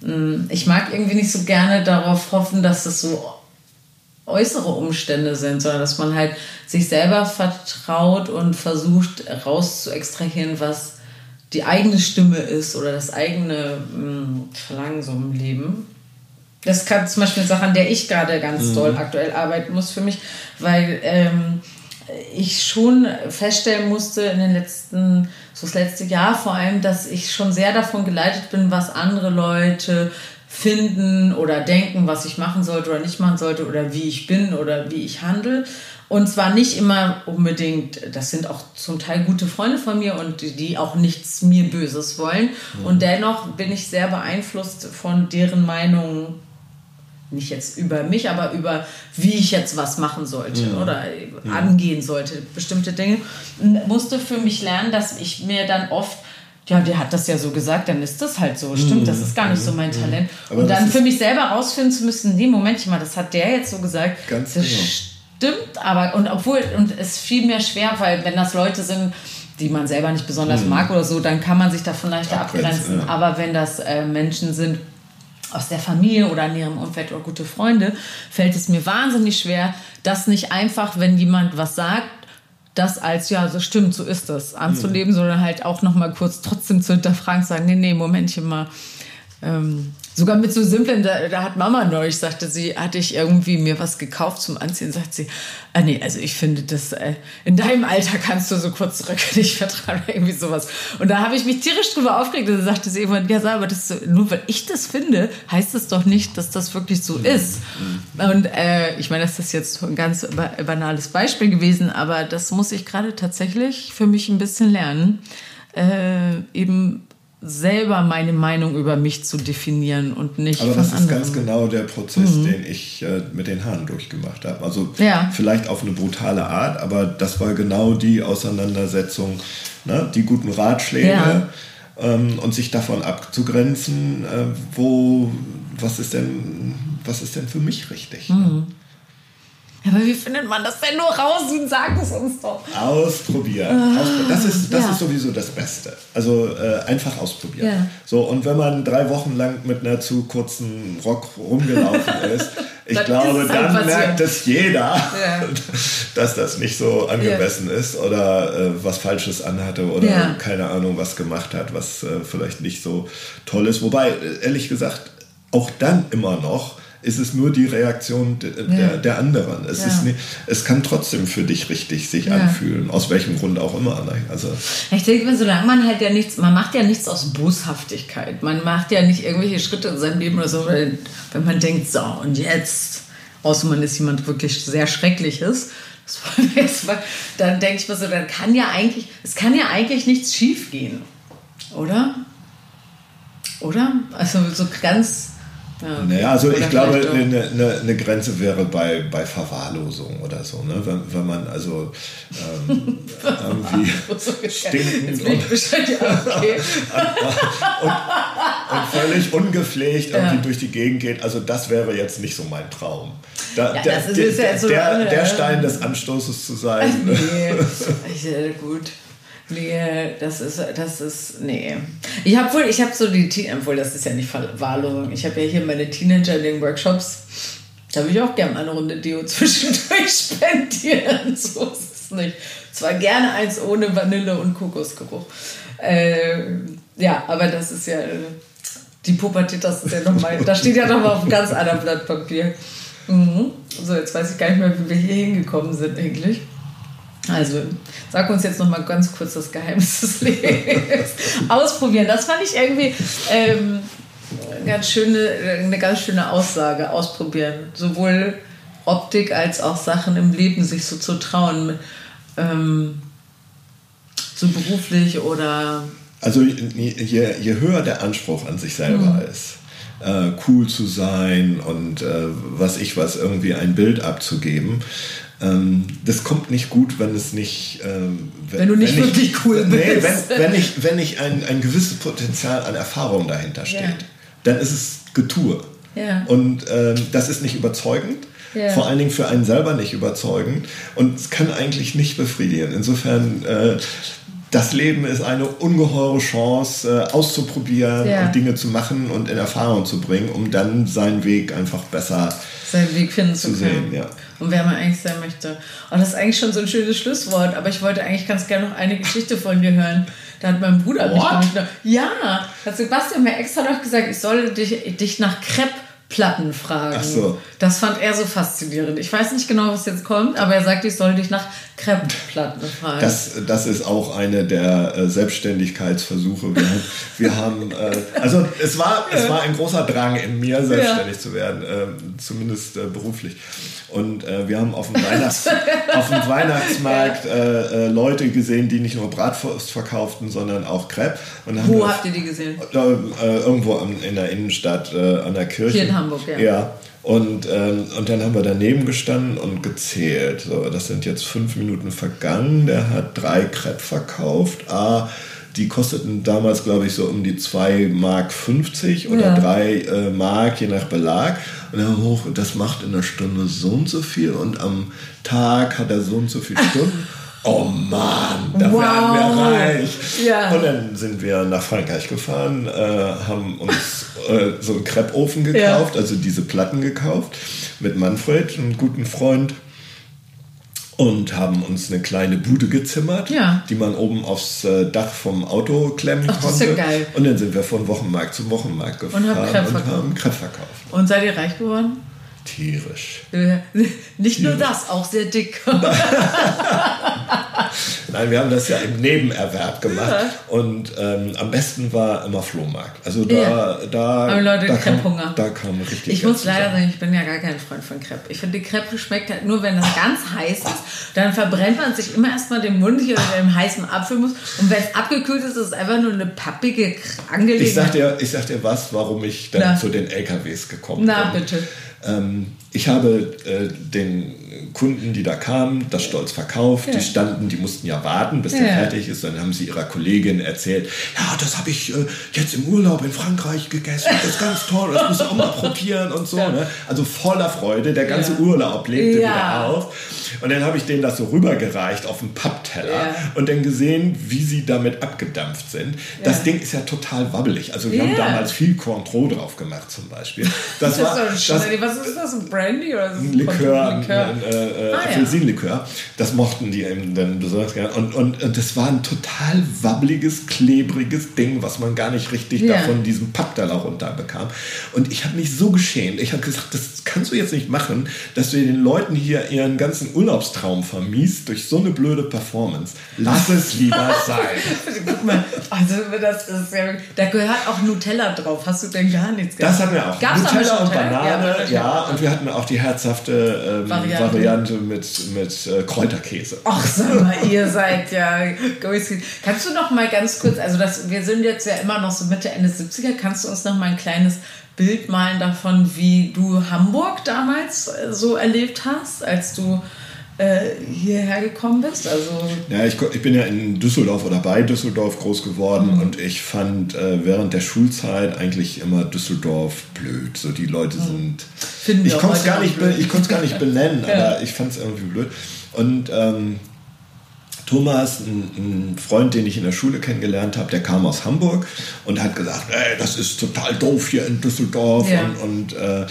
Speaker 1: Mm, ich mag irgendwie nicht so gerne darauf hoffen, dass es so äußere Umstände sind, sondern dass man halt sich selber vertraut und versucht raus zu extrahieren, was die eigene Stimme ist oder das eigene mh, mm, Verlangen so im Leben. Das ist zum Beispiel eine Sache, an der ich gerade ganz mhm. doll aktuell arbeiten muss für mich, weil ähm, ich schon feststellen musste in den letzten, so das letzte Jahr vor allem, dass ich schon sehr davon geleitet bin, was andere Leute finden oder denken, was ich machen sollte oder nicht machen sollte oder wie ich bin oder wie ich handle. Und zwar nicht immer unbedingt, das sind auch zum Teil gute Freunde von mir und die auch nichts mir Böses wollen. Mhm. Und dennoch bin ich sehr beeinflusst von deren Meinungen nicht jetzt über mich, aber über wie ich jetzt was machen sollte ja. oder ja. angehen sollte, bestimmte Dinge. Musste für mich lernen, dass ich mir dann oft ja, der hat das ja so gesagt, dann ist das halt so. Stimmt, das ist gar nicht so mein Talent. Aber und dann für mich selber rausfinden zu müssen, nee, Moment mal, das hat der jetzt so gesagt. Ganz das genau. stimmt, aber und obwohl, und es fiel mir schwer, weil wenn das Leute sind, die man selber nicht besonders mhm. mag oder so, dann kann man sich davon leichter abgrenzen. Ja. Aber wenn das äh, Menschen sind, aus der Familie oder in ihrem Umfeld oder gute Freunde, fällt es mir wahnsinnig schwer, das nicht einfach, wenn jemand was sagt, das als, ja, so stimmt, so ist das, anzuleben, mhm. sondern halt auch nochmal kurz trotzdem zu hinterfragen, sagen, nee, nee, Momentchen mal, ähm, Sogar mit so simplen, da, da, hat Mama neulich, sagte sie, hatte ich irgendwie mir was gekauft zum Anziehen, sagt sie, ah nee, also ich finde das, äh, in deinem Alter kannst du so kurz Röcke nicht vertragen, irgendwie sowas. Und da habe ich mich tierisch drüber aufgeregt und dann sagte sie irgendwann, ja, sag, aber das nur weil ich das finde, heißt das doch nicht, dass das wirklich so ist. Und äh, ich meine, das ist jetzt ein ganz banales Beispiel gewesen, aber das muss ich gerade tatsächlich für mich ein bisschen lernen. Äh, eben selber meine Meinung über mich zu definieren und nicht.
Speaker 2: Aber das ist anderen. ganz genau der Prozess, mhm. den ich äh, mit den Haaren durchgemacht habe. Also ja. vielleicht auf eine brutale Art, aber das war genau die Auseinandersetzung, ne? die guten Ratschläge ja. ähm, und sich davon abzugrenzen, äh, wo was ist denn was ist denn für mich richtig? Ne?
Speaker 1: Aber wie findet man das denn nur raus? Sag es uns doch.
Speaker 2: Ausprobieren. Ah, das ist, das ja. ist sowieso das Beste. Also äh, einfach ausprobieren. Ja. So, und wenn man drei Wochen lang mit einer zu kurzen Rock rumgelaufen ist, ich glaube, dann passiert. merkt es jeder, ja. dass das nicht so angemessen ist oder äh, was Falsches anhatte oder keine Ahnung, was gemacht hat, was äh, vielleicht nicht so toll ist. Wobei, äh, ehrlich gesagt, auch dann immer noch ist es nur die Reaktion de, ja. der, der, anderen. Es, ja. ist nicht, es kann trotzdem für dich richtig sich ja. anfühlen, aus welchem Grund auch immer. Ne? Also,
Speaker 1: ich denke, solange man halt ja nichts, man macht ja nichts aus Boshaftigkeit. Man macht ja nicht irgendwelche Schritte in seinem Leben oder so, wenn man denkt, so und jetzt, außer man ist jemand wirklich sehr Schreckliches, dann denke ich mir so, dann kann ja eigentlich, es kann ja eigentlich nichts schief gehen, oder? Oder? Also so ganz
Speaker 2: ja. Naja, also ich glaube, eine, eine, eine, Grenze wäre bei, bei Verwahrlosung oder so, ne? wenn, wenn man also ähm, irgendwie stinkend und, okay. und, und, völlig ungepflegt irgendwie ja. durch die Gegend geht. Also das wäre jetzt nicht so mein Traum. Da, ja, der, der, so der, der, Stein des Anstoßes zu sein.
Speaker 1: Nee, ich, äh, gut. Nee, das ist, das ist, nee. Ich habe wohl, ich habe so die, obwohl das ist ja nicht Verwahrlosung, ich habe ja hier meine Teenager in den Workshops, da würde ich auch gerne eine Runde Deo zwischendurch spendieren, so ist es nicht. Zwar gerne eins ohne Vanille und Kokosgeruch. Äh, ja, aber das ist ja, die Pubertät, das ist ja nochmal, da steht ja nochmal auf ganz anderen Blatt Papier. Mhm. So, jetzt weiß ich gar nicht mehr, wie wir hier hingekommen sind eigentlich. Also, sag uns jetzt noch mal ganz kurz das Geheimnis des Lebens. Ausprobieren, das fand ich irgendwie ähm, ganz schöne, eine ganz schöne Aussage. Ausprobieren. Sowohl Optik als auch Sachen im Leben sich so zu trauen. Ähm, so beruflich oder
Speaker 2: also je, je höher der Anspruch an sich selber mhm. ist, äh, cool zu sein und äh, was ich was, irgendwie ein Bild abzugeben, ähm, das kommt nicht gut, wenn es nicht. Ähm,
Speaker 1: wenn, wenn, du nicht wenn wirklich ich, cool
Speaker 2: bist. Nee, wenn, wenn ich, wenn ich ein, ein gewisses Potenzial an Erfahrung dahinter steht, ja. dann ist es Getue. Ja. Und ähm, das ist nicht überzeugend. Ja. Vor allen Dingen für einen selber nicht überzeugend. Und es kann eigentlich nicht befriedigen. Insofern. Äh, das Leben ist eine ungeheure Chance, äh, auszuprobieren ja. und Dinge zu machen und in Erfahrung zu bringen, um dann seinen Weg einfach besser
Speaker 1: seinen Weg finden zu, zu können. Sehen, ja. Und wer man eigentlich sein möchte. Und das ist eigentlich schon so ein schönes Schlusswort, aber ich wollte eigentlich ganz gerne noch eine Geschichte von dir hören. Da hat mein Bruder What? mich noch, ja, hat Sebastian mir extra noch gesagt, ich solle dich, dich nach Crepe Platten fragen. Ach so. Das fand er so faszinierend. Ich weiß nicht genau, was jetzt kommt, aber er sagt, ich soll dich nach Crepe-Platten fragen.
Speaker 2: Das, das ist auch eine der äh, Selbstständigkeitsversuche. Wir, wir haben, äh, also es war, es war ein großer Drang in mir, selbstständig ja. zu werden, äh, zumindest äh, beruflich. Und äh, wir haben auf dem, Weihnachts auf dem Weihnachtsmarkt äh, Leute gesehen, die nicht nur Bratwurst verkauften, sondern auch Crepe.
Speaker 1: Wo habt ihr die gesehen?
Speaker 2: irgendwo in der Innenstadt, an der Kirche.
Speaker 1: Hier in Hamburg, ja.
Speaker 2: Ja. Und, ähm, und dann haben wir daneben gestanden und gezählt. So, das sind jetzt fünf Minuten vergangen. Der hat drei Crepe verkauft. Ah, die kosteten damals, glaube ich, so um die 2 Mark 50 oder ja. 3 äh, Mark, je nach Belag. Und dann hoch, das macht in einer Stunde so und so viel und am Tag hat er so und so viele Stunden oh Mann, da wow. werden wir reich. Ja. Und dann sind wir nach Frankreich gefahren, äh, haben uns äh, so einen Kreppofen gekauft, ja. also diese Platten gekauft mit Manfred, einem guten Freund. Und haben uns eine kleine Bude gezimmert, ja. die man oben aufs äh, Dach vom Auto klemmen Ach, konnte. Ja und dann sind wir von Wochenmarkt zu Wochenmarkt gefahren und, haben Crepe, und haben Crepe verkauft.
Speaker 1: Und seid ihr reich geworden?
Speaker 2: Tierisch.
Speaker 1: Nicht Tierisch. nur das, auch sehr dick.
Speaker 2: Nein, wir haben das ja im Nebenerwerb gemacht. Ja. Und ähm, am besten war immer Flohmarkt. Also da, ja. da,
Speaker 1: Aber Leute,
Speaker 2: da,
Speaker 1: kam, Hunger.
Speaker 2: da kam richtig.
Speaker 1: Ich muss leider sagen, ich bin ja gar kein Freund von Crepe. Ich finde, die Crepe schmeckt halt nur, wenn das ganz heiß ist. Dann verbrennt man sich immer erstmal den Mund hier oder dem heißen Apfelmus. Und wenn es abgekühlt ist, ist es einfach nur eine pappige Angelegenheit.
Speaker 2: Ich sag dir, ich sag dir was, warum ich dann Na. zu den LKWs gekommen
Speaker 1: Na,
Speaker 2: bin.
Speaker 1: Na, bitte.
Speaker 2: Ähm, ich habe äh, den Kunden, die da kamen, das stolz verkauft. Ja. Die standen, die mussten ja warten, bis ja. der fertig ist. Dann haben sie ihrer Kollegin erzählt, ja, das habe ich äh, jetzt im Urlaub in Frankreich gegessen. Das ist ganz toll, das musst du auch mal probieren und so. Ja. Ne? Also voller Freude, der ganze Urlaub lebte wieder auf. Und dann habe ich denen das so rübergereicht auf dem Pappteller und dann gesehen, wie sie damit abgedampft sind. Das Ding ist ja total wabbelig. Also wir haben damals viel Cointreau drauf gemacht zum Beispiel. Das,
Speaker 1: das war, das, was ist das, ein Brandy oder
Speaker 2: ein Likör? Ein, Likör? Ein, ein, äh, ah, Apfelsinlikör. Ja. Das mochten die eben dann besonders gerne. Und, und, und das war ein total wabbeliges, klebriges Ding, was man gar nicht richtig ja. davon diesem Pappteller runterbekam. Und ich habe mich so geschämt. Ich habe gesagt, das kannst du jetzt nicht machen, dass du den Leuten hier ihren ganzen Urlaubstraum vermiest durch so eine blöde Performance. Lass es lieber sein.
Speaker 1: Guck mal, also das ist ja, da gehört auch Nutella drauf. Hast du denn gar nichts
Speaker 2: gehabt? Das hatten wir auch. Gab's Nutella und Banane, ja, ja, und wir hatten auch die herzhafte ähm, Variante. Variante mit, mit äh, Kräuterkäse.
Speaker 1: Ach, sag mal, ihr seid ja Kannst du noch mal ganz kurz, also das, wir sind jetzt ja immer noch so Mitte, Ende 70er, kannst du uns noch mal ein kleines Bild malen davon, wie du Hamburg damals äh, so erlebt hast, als du äh, hierher gekommen bist? Also
Speaker 2: ja, ich, ich, bin ja in Düsseldorf oder bei Düsseldorf groß geworden mhm. und ich fand äh, während der Schulzeit eigentlich immer Düsseldorf blöd. So die Leute mhm. sind. Finden ich konnte es gar, nicht gar nicht benennen, ja. aber ich fand es irgendwie blöd. Und ähm, Thomas, ein, ein, Freund, den ich in der Schule kennengelernt habe, der kam aus Hamburg und hat gesagt, ey, das ist total doof hier in Düsseldorf ja. und, und äh,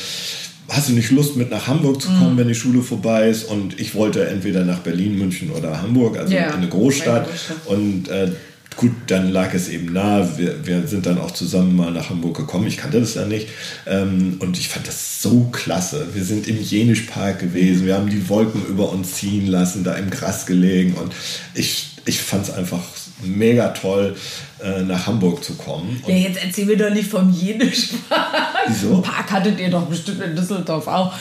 Speaker 2: hast du nicht Lust mit nach Hamburg zu kommen, mhm. wenn die Schule vorbei ist? Und ich wollte entweder nach Berlin, München oder Hamburg, also ja. in eine Großstadt. Und äh, gut, dann lag es eben nahe. Wir, wir sind dann auch zusammen mal nach Hamburg gekommen. Ich kannte das ja nicht. Ähm, und ich fand das so klasse. Wir sind im Jenischpark gewesen. Wir haben die Wolken über uns ziehen lassen, da im Gras gelegen. Und ich, ich fand es einfach mega toll. Äh, nach Hamburg zu kommen.
Speaker 1: Ja, jetzt erzähl mir doch nicht vom Jenischpark.
Speaker 2: Wieso?
Speaker 1: Park hattet ihr doch bestimmt in Düsseldorf auch.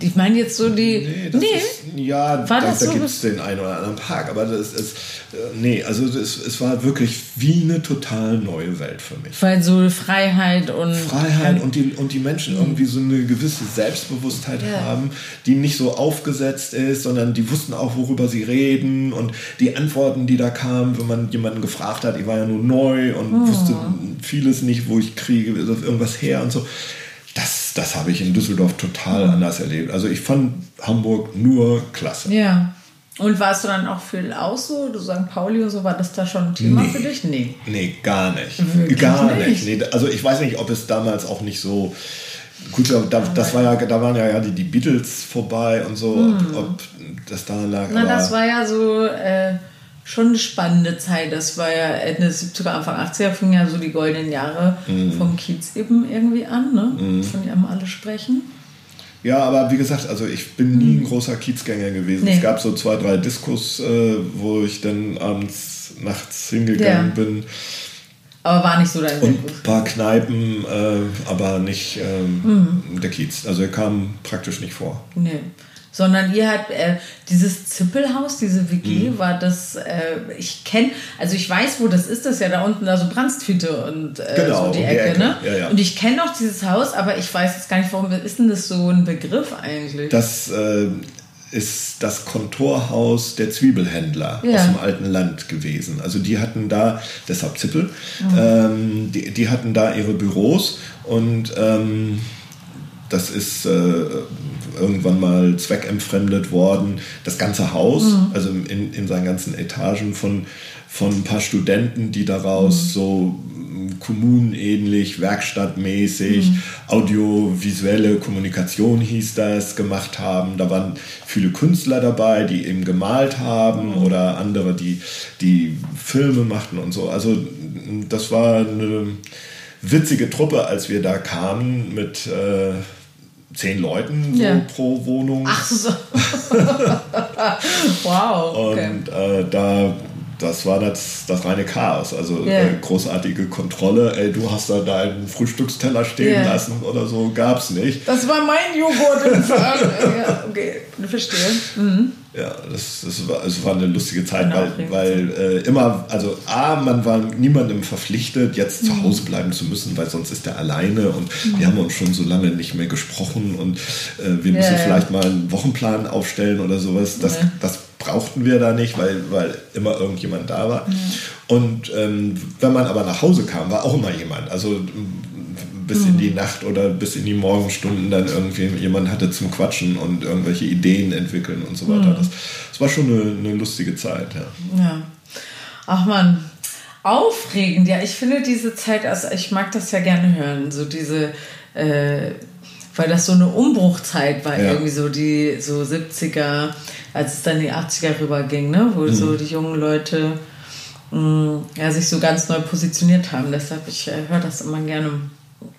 Speaker 1: Ich meine jetzt so die.
Speaker 2: Nee, das
Speaker 1: Nee.
Speaker 2: Ist, ja,
Speaker 1: War
Speaker 2: da,
Speaker 1: das
Speaker 2: da
Speaker 1: so
Speaker 2: gibt es den einen oder anderen Park, aber das ist, äh, nee, also es, es war wirklich wie eine total neue Welt für mich.
Speaker 1: Weil so Freiheit und.
Speaker 2: Freiheit und die, und die Menschen irgendwie so eine gewisse Selbstbewusstheit
Speaker 1: Ja.
Speaker 2: haben, die nicht so aufgesetzt ist, sondern die wussten auch, worüber sie reden und die Antworten, die da kamen, wenn man jemanden gefragt hat, ich war ja nur neu und
Speaker 1: Oh.
Speaker 2: wusste vieles nicht, wo ich kriege, also irgendwas her und so. Das, das habe ich in Düsseldorf total anders erlebt. Also ich fand Hamburg nur klasse.
Speaker 1: Ja. Und warst du dann auch viel aus so? Du St. Pauli und so, war das da schon ein Thema
Speaker 2: Nee.
Speaker 1: für dich? Nee.
Speaker 2: Nee, gar nicht.
Speaker 1: Wirklich
Speaker 2: gar
Speaker 1: nicht?
Speaker 2: nicht. Nee, also ich weiß nicht, ob es damals auch nicht so. Gut, da, das war ja, da waren ja, ja die, die Beatles vorbei und so, ob, ob das daran lag.
Speaker 1: Hm. Na, das war ja so äh, schon eine spannende Zeit. Das war ja Ende 70er, Anfang 80er, fingen ja so die goldenen Jahre
Speaker 2: Mhm.
Speaker 1: vom Kiez eben irgendwie an, ne? Von dem alle sprechen.
Speaker 2: ja, aber wie gesagt, also ich bin nie ein großer Kiezgänger gewesen.
Speaker 1: Nee.
Speaker 2: Es gab so zwei, drei Diskos, äh, wo ich dann abends, nachts hingegangen
Speaker 1: Ja.
Speaker 2: bin.
Speaker 1: Aber war nicht so dein
Speaker 2: Und ein paar Kneipen, äh, aber nicht ähm,
Speaker 1: Hm.
Speaker 2: der Kiez. Also er kam praktisch nicht vor.
Speaker 1: Nee. Sondern ihr habt äh, dieses Zippelhaus, diese WG,
Speaker 2: Mhm.
Speaker 1: war das, äh, ich kenne, also ich weiß, wo das ist, das ist ja da unten da so Brandstüte und äh,
Speaker 2: Genau,
Speaker 1: so die
Speaker 2: um die
Speaker 1: Ecke,
Speaker 2: Ecke.
Speaker 1: ne?
Speaker 2: Ja, ja.
Speaker 1: Und ich kenne auch dieses Haus, aber ich weiß jetzt gar nicht, warum ist denn das so ein Begriff eigentlich?
Speaker 2: Das äh, ist das Kontorhaus der Zwiebelhändler
Speaker 1: Ja.
Speaker 2: aus dem alten Land gewesen. Also die hatten da, deshalb Zippel, ähm, die, die hatten da ihre Büros und ähm, das ist äh, irgendwann mal zweckentfremdet worden. Das ganze Haus, also in, in seinen ganzen Etagen von, von ein paar Studenten, die daraus so mm, kommunenähnlich, werkstattmäßig, audiovisuelle Kommunikation hieß das, gemacht haben. Da waren viele Künstler dabei, die eben gemalt haben oder andere, die, die Filme machten und so. Also das war eine witzige Truppe, als wir da kamen mit äh, zehn Leuten so
Speaker 1: Ja.
Speaker 2: pro Wohnung.
Speaker 1: Ach so. wow. Okay.
Speaker 2: Und äh, da, das war das, das reine Chaos. Also
Speaker 1: Ja.
Speaker 2: äh, großartige Kontrolle. Ey, du hast da deinen Frühstücksteller stehen
Speaker 1: Ja.
Speaker 2: lassen oder so, gab's nicht.
Speaker 1: Das war mein Joghurt ja, okay, verstehe. Mhm.
Speaker 2: Ja, das, das, war, es war eine lustige Zeit,
Speaker 1: Eine
Speaker 2: weil, weil äh, immer, also A, man war niemandem verpflichtet, jetzt
Speaker 1: Mhm.
Speaker 2: zu Hause bleiben zu müssen, weil sonst ist er alleine und wir haben uns schon so lange nicht mehr gesprochen und äh, wir
Speaker 1: Ja,
Speaker 2: müssen vielleicht mal einen Wochenplan aufstellen oder sowas. Das,
Speaker 1: Ja.
Speaker 2: das brauchten wir da nicht, weil, weil immer irgendjemand da war. Und ähm, wenn man aber nach Hause kam, war auch immer jemand. Also bis in
Speaker 1: Mhm.
Speaker 2: die Nacht oder bis in die Morgenstunden dann irgendwie jemand hatte zum Quatschen und irgendwelche Ideen entwickeln und so
Speaker 1: Mhm.
Speaker 2: weiter. Das, das war schon eine, eine lustige Zeit, ja.
Speaker 1: Ja. Ach man, aufregend. Ja, ich finde diese Zeit, also ich mag das ja gerne hören, so diese, äh, weil das so eine Umbruchzeit war,
Speaker 2: Ja.
Speaker 1: irgendwie so die so 70er, als es dann die 80er rüberging, ne? wo
Speaker 2: Mhm.
Speaker 1: so die jungen Leute mh, ja, sich so ganz neu positioniert haben. Deshalb, ich äh, höre das immer gerne.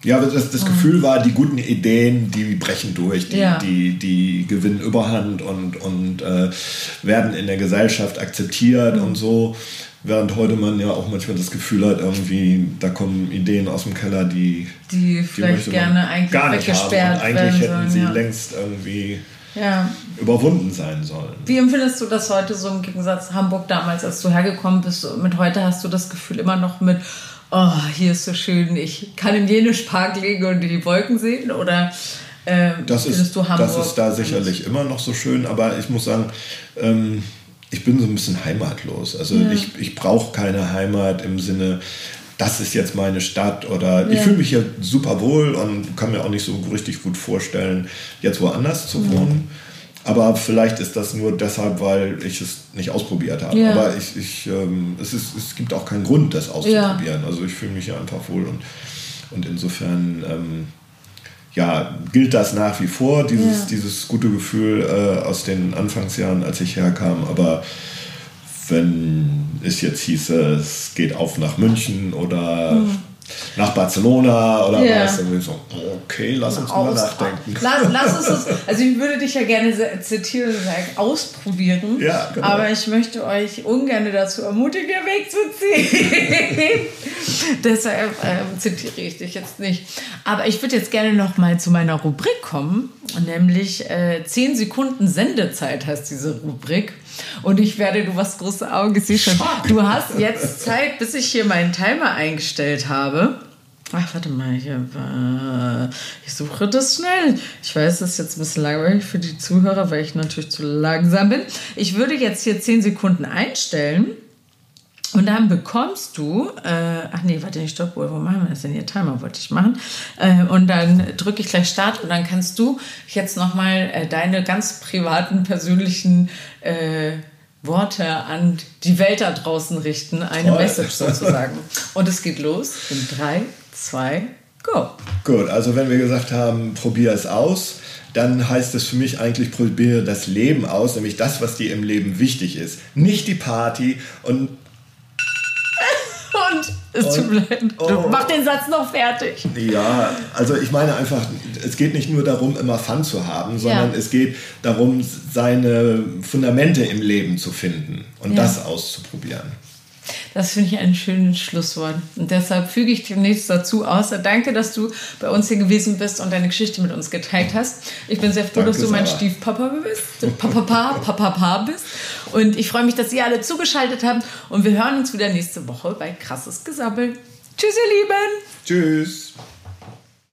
Speaker 2: Ja, das, das Gefühl war, die guten Ideen, die brechen durch, die.
Speaker 1: Ja.
Speaker 2: die, die gewinnen Überhand und, und äh, werden in der Gesellschaft akzeptiert
Speaker 1: Mhm.
Speaker 2: und so. Während heute man ja auch manchmal das Gefühl hat, irgendwie, da kommen Ideen aus dem Keller, die,
Speaker 1: Die vielleicht
Speaker 2: man
Speaker 1: gerne eigentlich
Speaker 2: gar nicht haben.
Speaker 1: weggesperrt
Speaker 2: Und eigentlich hätten
Speaker 1: sollen.
Speaker 2: sie
Speaker 1: ja.
Speaker 2: längst irgendwie
Speaker 1: ja.
Speaker 2: überwunden sein sollen.
Speaker 1: Wie empfindest du das heute so im Gegensatz Hamburg damals, als du hergekommen bist? Mit heute hast du das Gefühl immer noch mit, oh, hier ist so schön, ich kann in Jenisch Park liegen und die Wolken sehen? Oder ähm,
Speaker 2: Das
Speaker 1: findest
Speaker 2: ist,
Speaker 1: du Hamburg?
Speaker 2: das ist da sicherlich immer noch so schön, aber ich muss sagen, ähm, ich bin so ein bisschen heimatlos. Also
Speaker 1: Ja.
Speaker 2: ich, ich brauche keine Heimat im Sinne, das ist jetzt meine Stadt oder ich
Speaker 1: Ja.
Speaker 2: fühle mich hier super wohl und kann mir auch nicht so richtig gut vorstellen, jetzt woanders zu wohnen. Aber vielleicht ist das nur deshalb, weil ich es nicht ausprobiert habe.
Speaker 1: Ja.
Speaker 2: Aber ich, ich, ähm, es, ist, es gibt auch keinen Grund, das auszuprobieren. Also ich fühle mich hier einfach wohl und, und insofern ähm, ja, gilt das nach wie vor, dieses,
Speaker 1: Ja.
Speaker 2: dieses gute Gefühl äh, aus den Anfangsjahren, als ich herkam. Aber wenn es jetzt hieße, es geht auf nach München oder nach Barcelona oder
Speaker 1: Ja.
Speaker 2: was. Und so, okay, lass uns mal nachdenken.
Speaker 1: Lass, lass uns das, also ich würde dich ja gerne zitieren und sagen, ausprobieren.
Speaker 2: Ja, genau.
Speaker 1: Aber ich möchte euch ungern dazu ermutigen, wegzuziehen. Deshalb ähm, zitiere ich dich jetzt nicht. Aber ich würde jetzt gerne noch mal zu meiner Rubrik kommen, nämlich äh, 10 Sekunden Sendezeit heißt diese Rubrik. Und ich werde, du was große Augen, sehe schon, du hast jetzt Zeit, bis ich hier meinen Timer eingestellt habe. Ach, warte mal, hier war. Ich suche das schnell. Ich weiß, das ist jetzt ein bisschen langweilig für die Zuhörer, weil ich natürlich zu langsam bin. Ich würde jetzt hier 10 Sekunden einstellen. Und dann bekommst du, äh, ach nee, warte, stopp, wo machen wir das denn hier? Timer wollte ich machen. Äh, und dann drücke ich gleich Start und dann kannst du jetzt nochmal äh, deine ganz privaten, persönlichen äh, Worte an die Welt da draußen richten. Eine
Speaker 2: Toll.
Speaker 1: Message sozusagen. Und es geht los in drei, zwei, go.
Speaker 2: Gut, also wenn wir gesagt haben, probier es aus, dann heißt es für mich eigentlich, probiere das Leben aus, nämlich das, was dir im Leben wichtig ist. Nicht die Party und
Speaker 1: Und es tut mir leid.
Speaker 2: Oh.
Speaker 1: mach den Satz noch fertig.
Speaker 2: Ja, also ich meine einfach, es geht nicht nur darum, immer Fun zu haben, sondern
Speaker 1: Ja.
Speaker 2: es geht darum, seine Fundamente im Leben zu finden und
Speaker 1: Ja.
Speaker 2: das auszuprobieren.
Speaker 1: Das finde ich ein schönes Schlusswort. Und deshalb füge ich demnächst dazu aus. Danke, dass du bei uns hier gewesen bist und deine Geschichte mit uns geteilt hast. Ich bin sehr froh,
Speaker 2: Danke,
Speaker 1: dass du mein. Stiefpapa bist. Papa, Papa bist. Und ich freue mich, dass ihr alle zugeschaltet habt. Und wir hören uns wieder nächste Woche bei Krasses Gesabbel. Tschüss, ihr Lieben!
Speaker 2: Tschüss.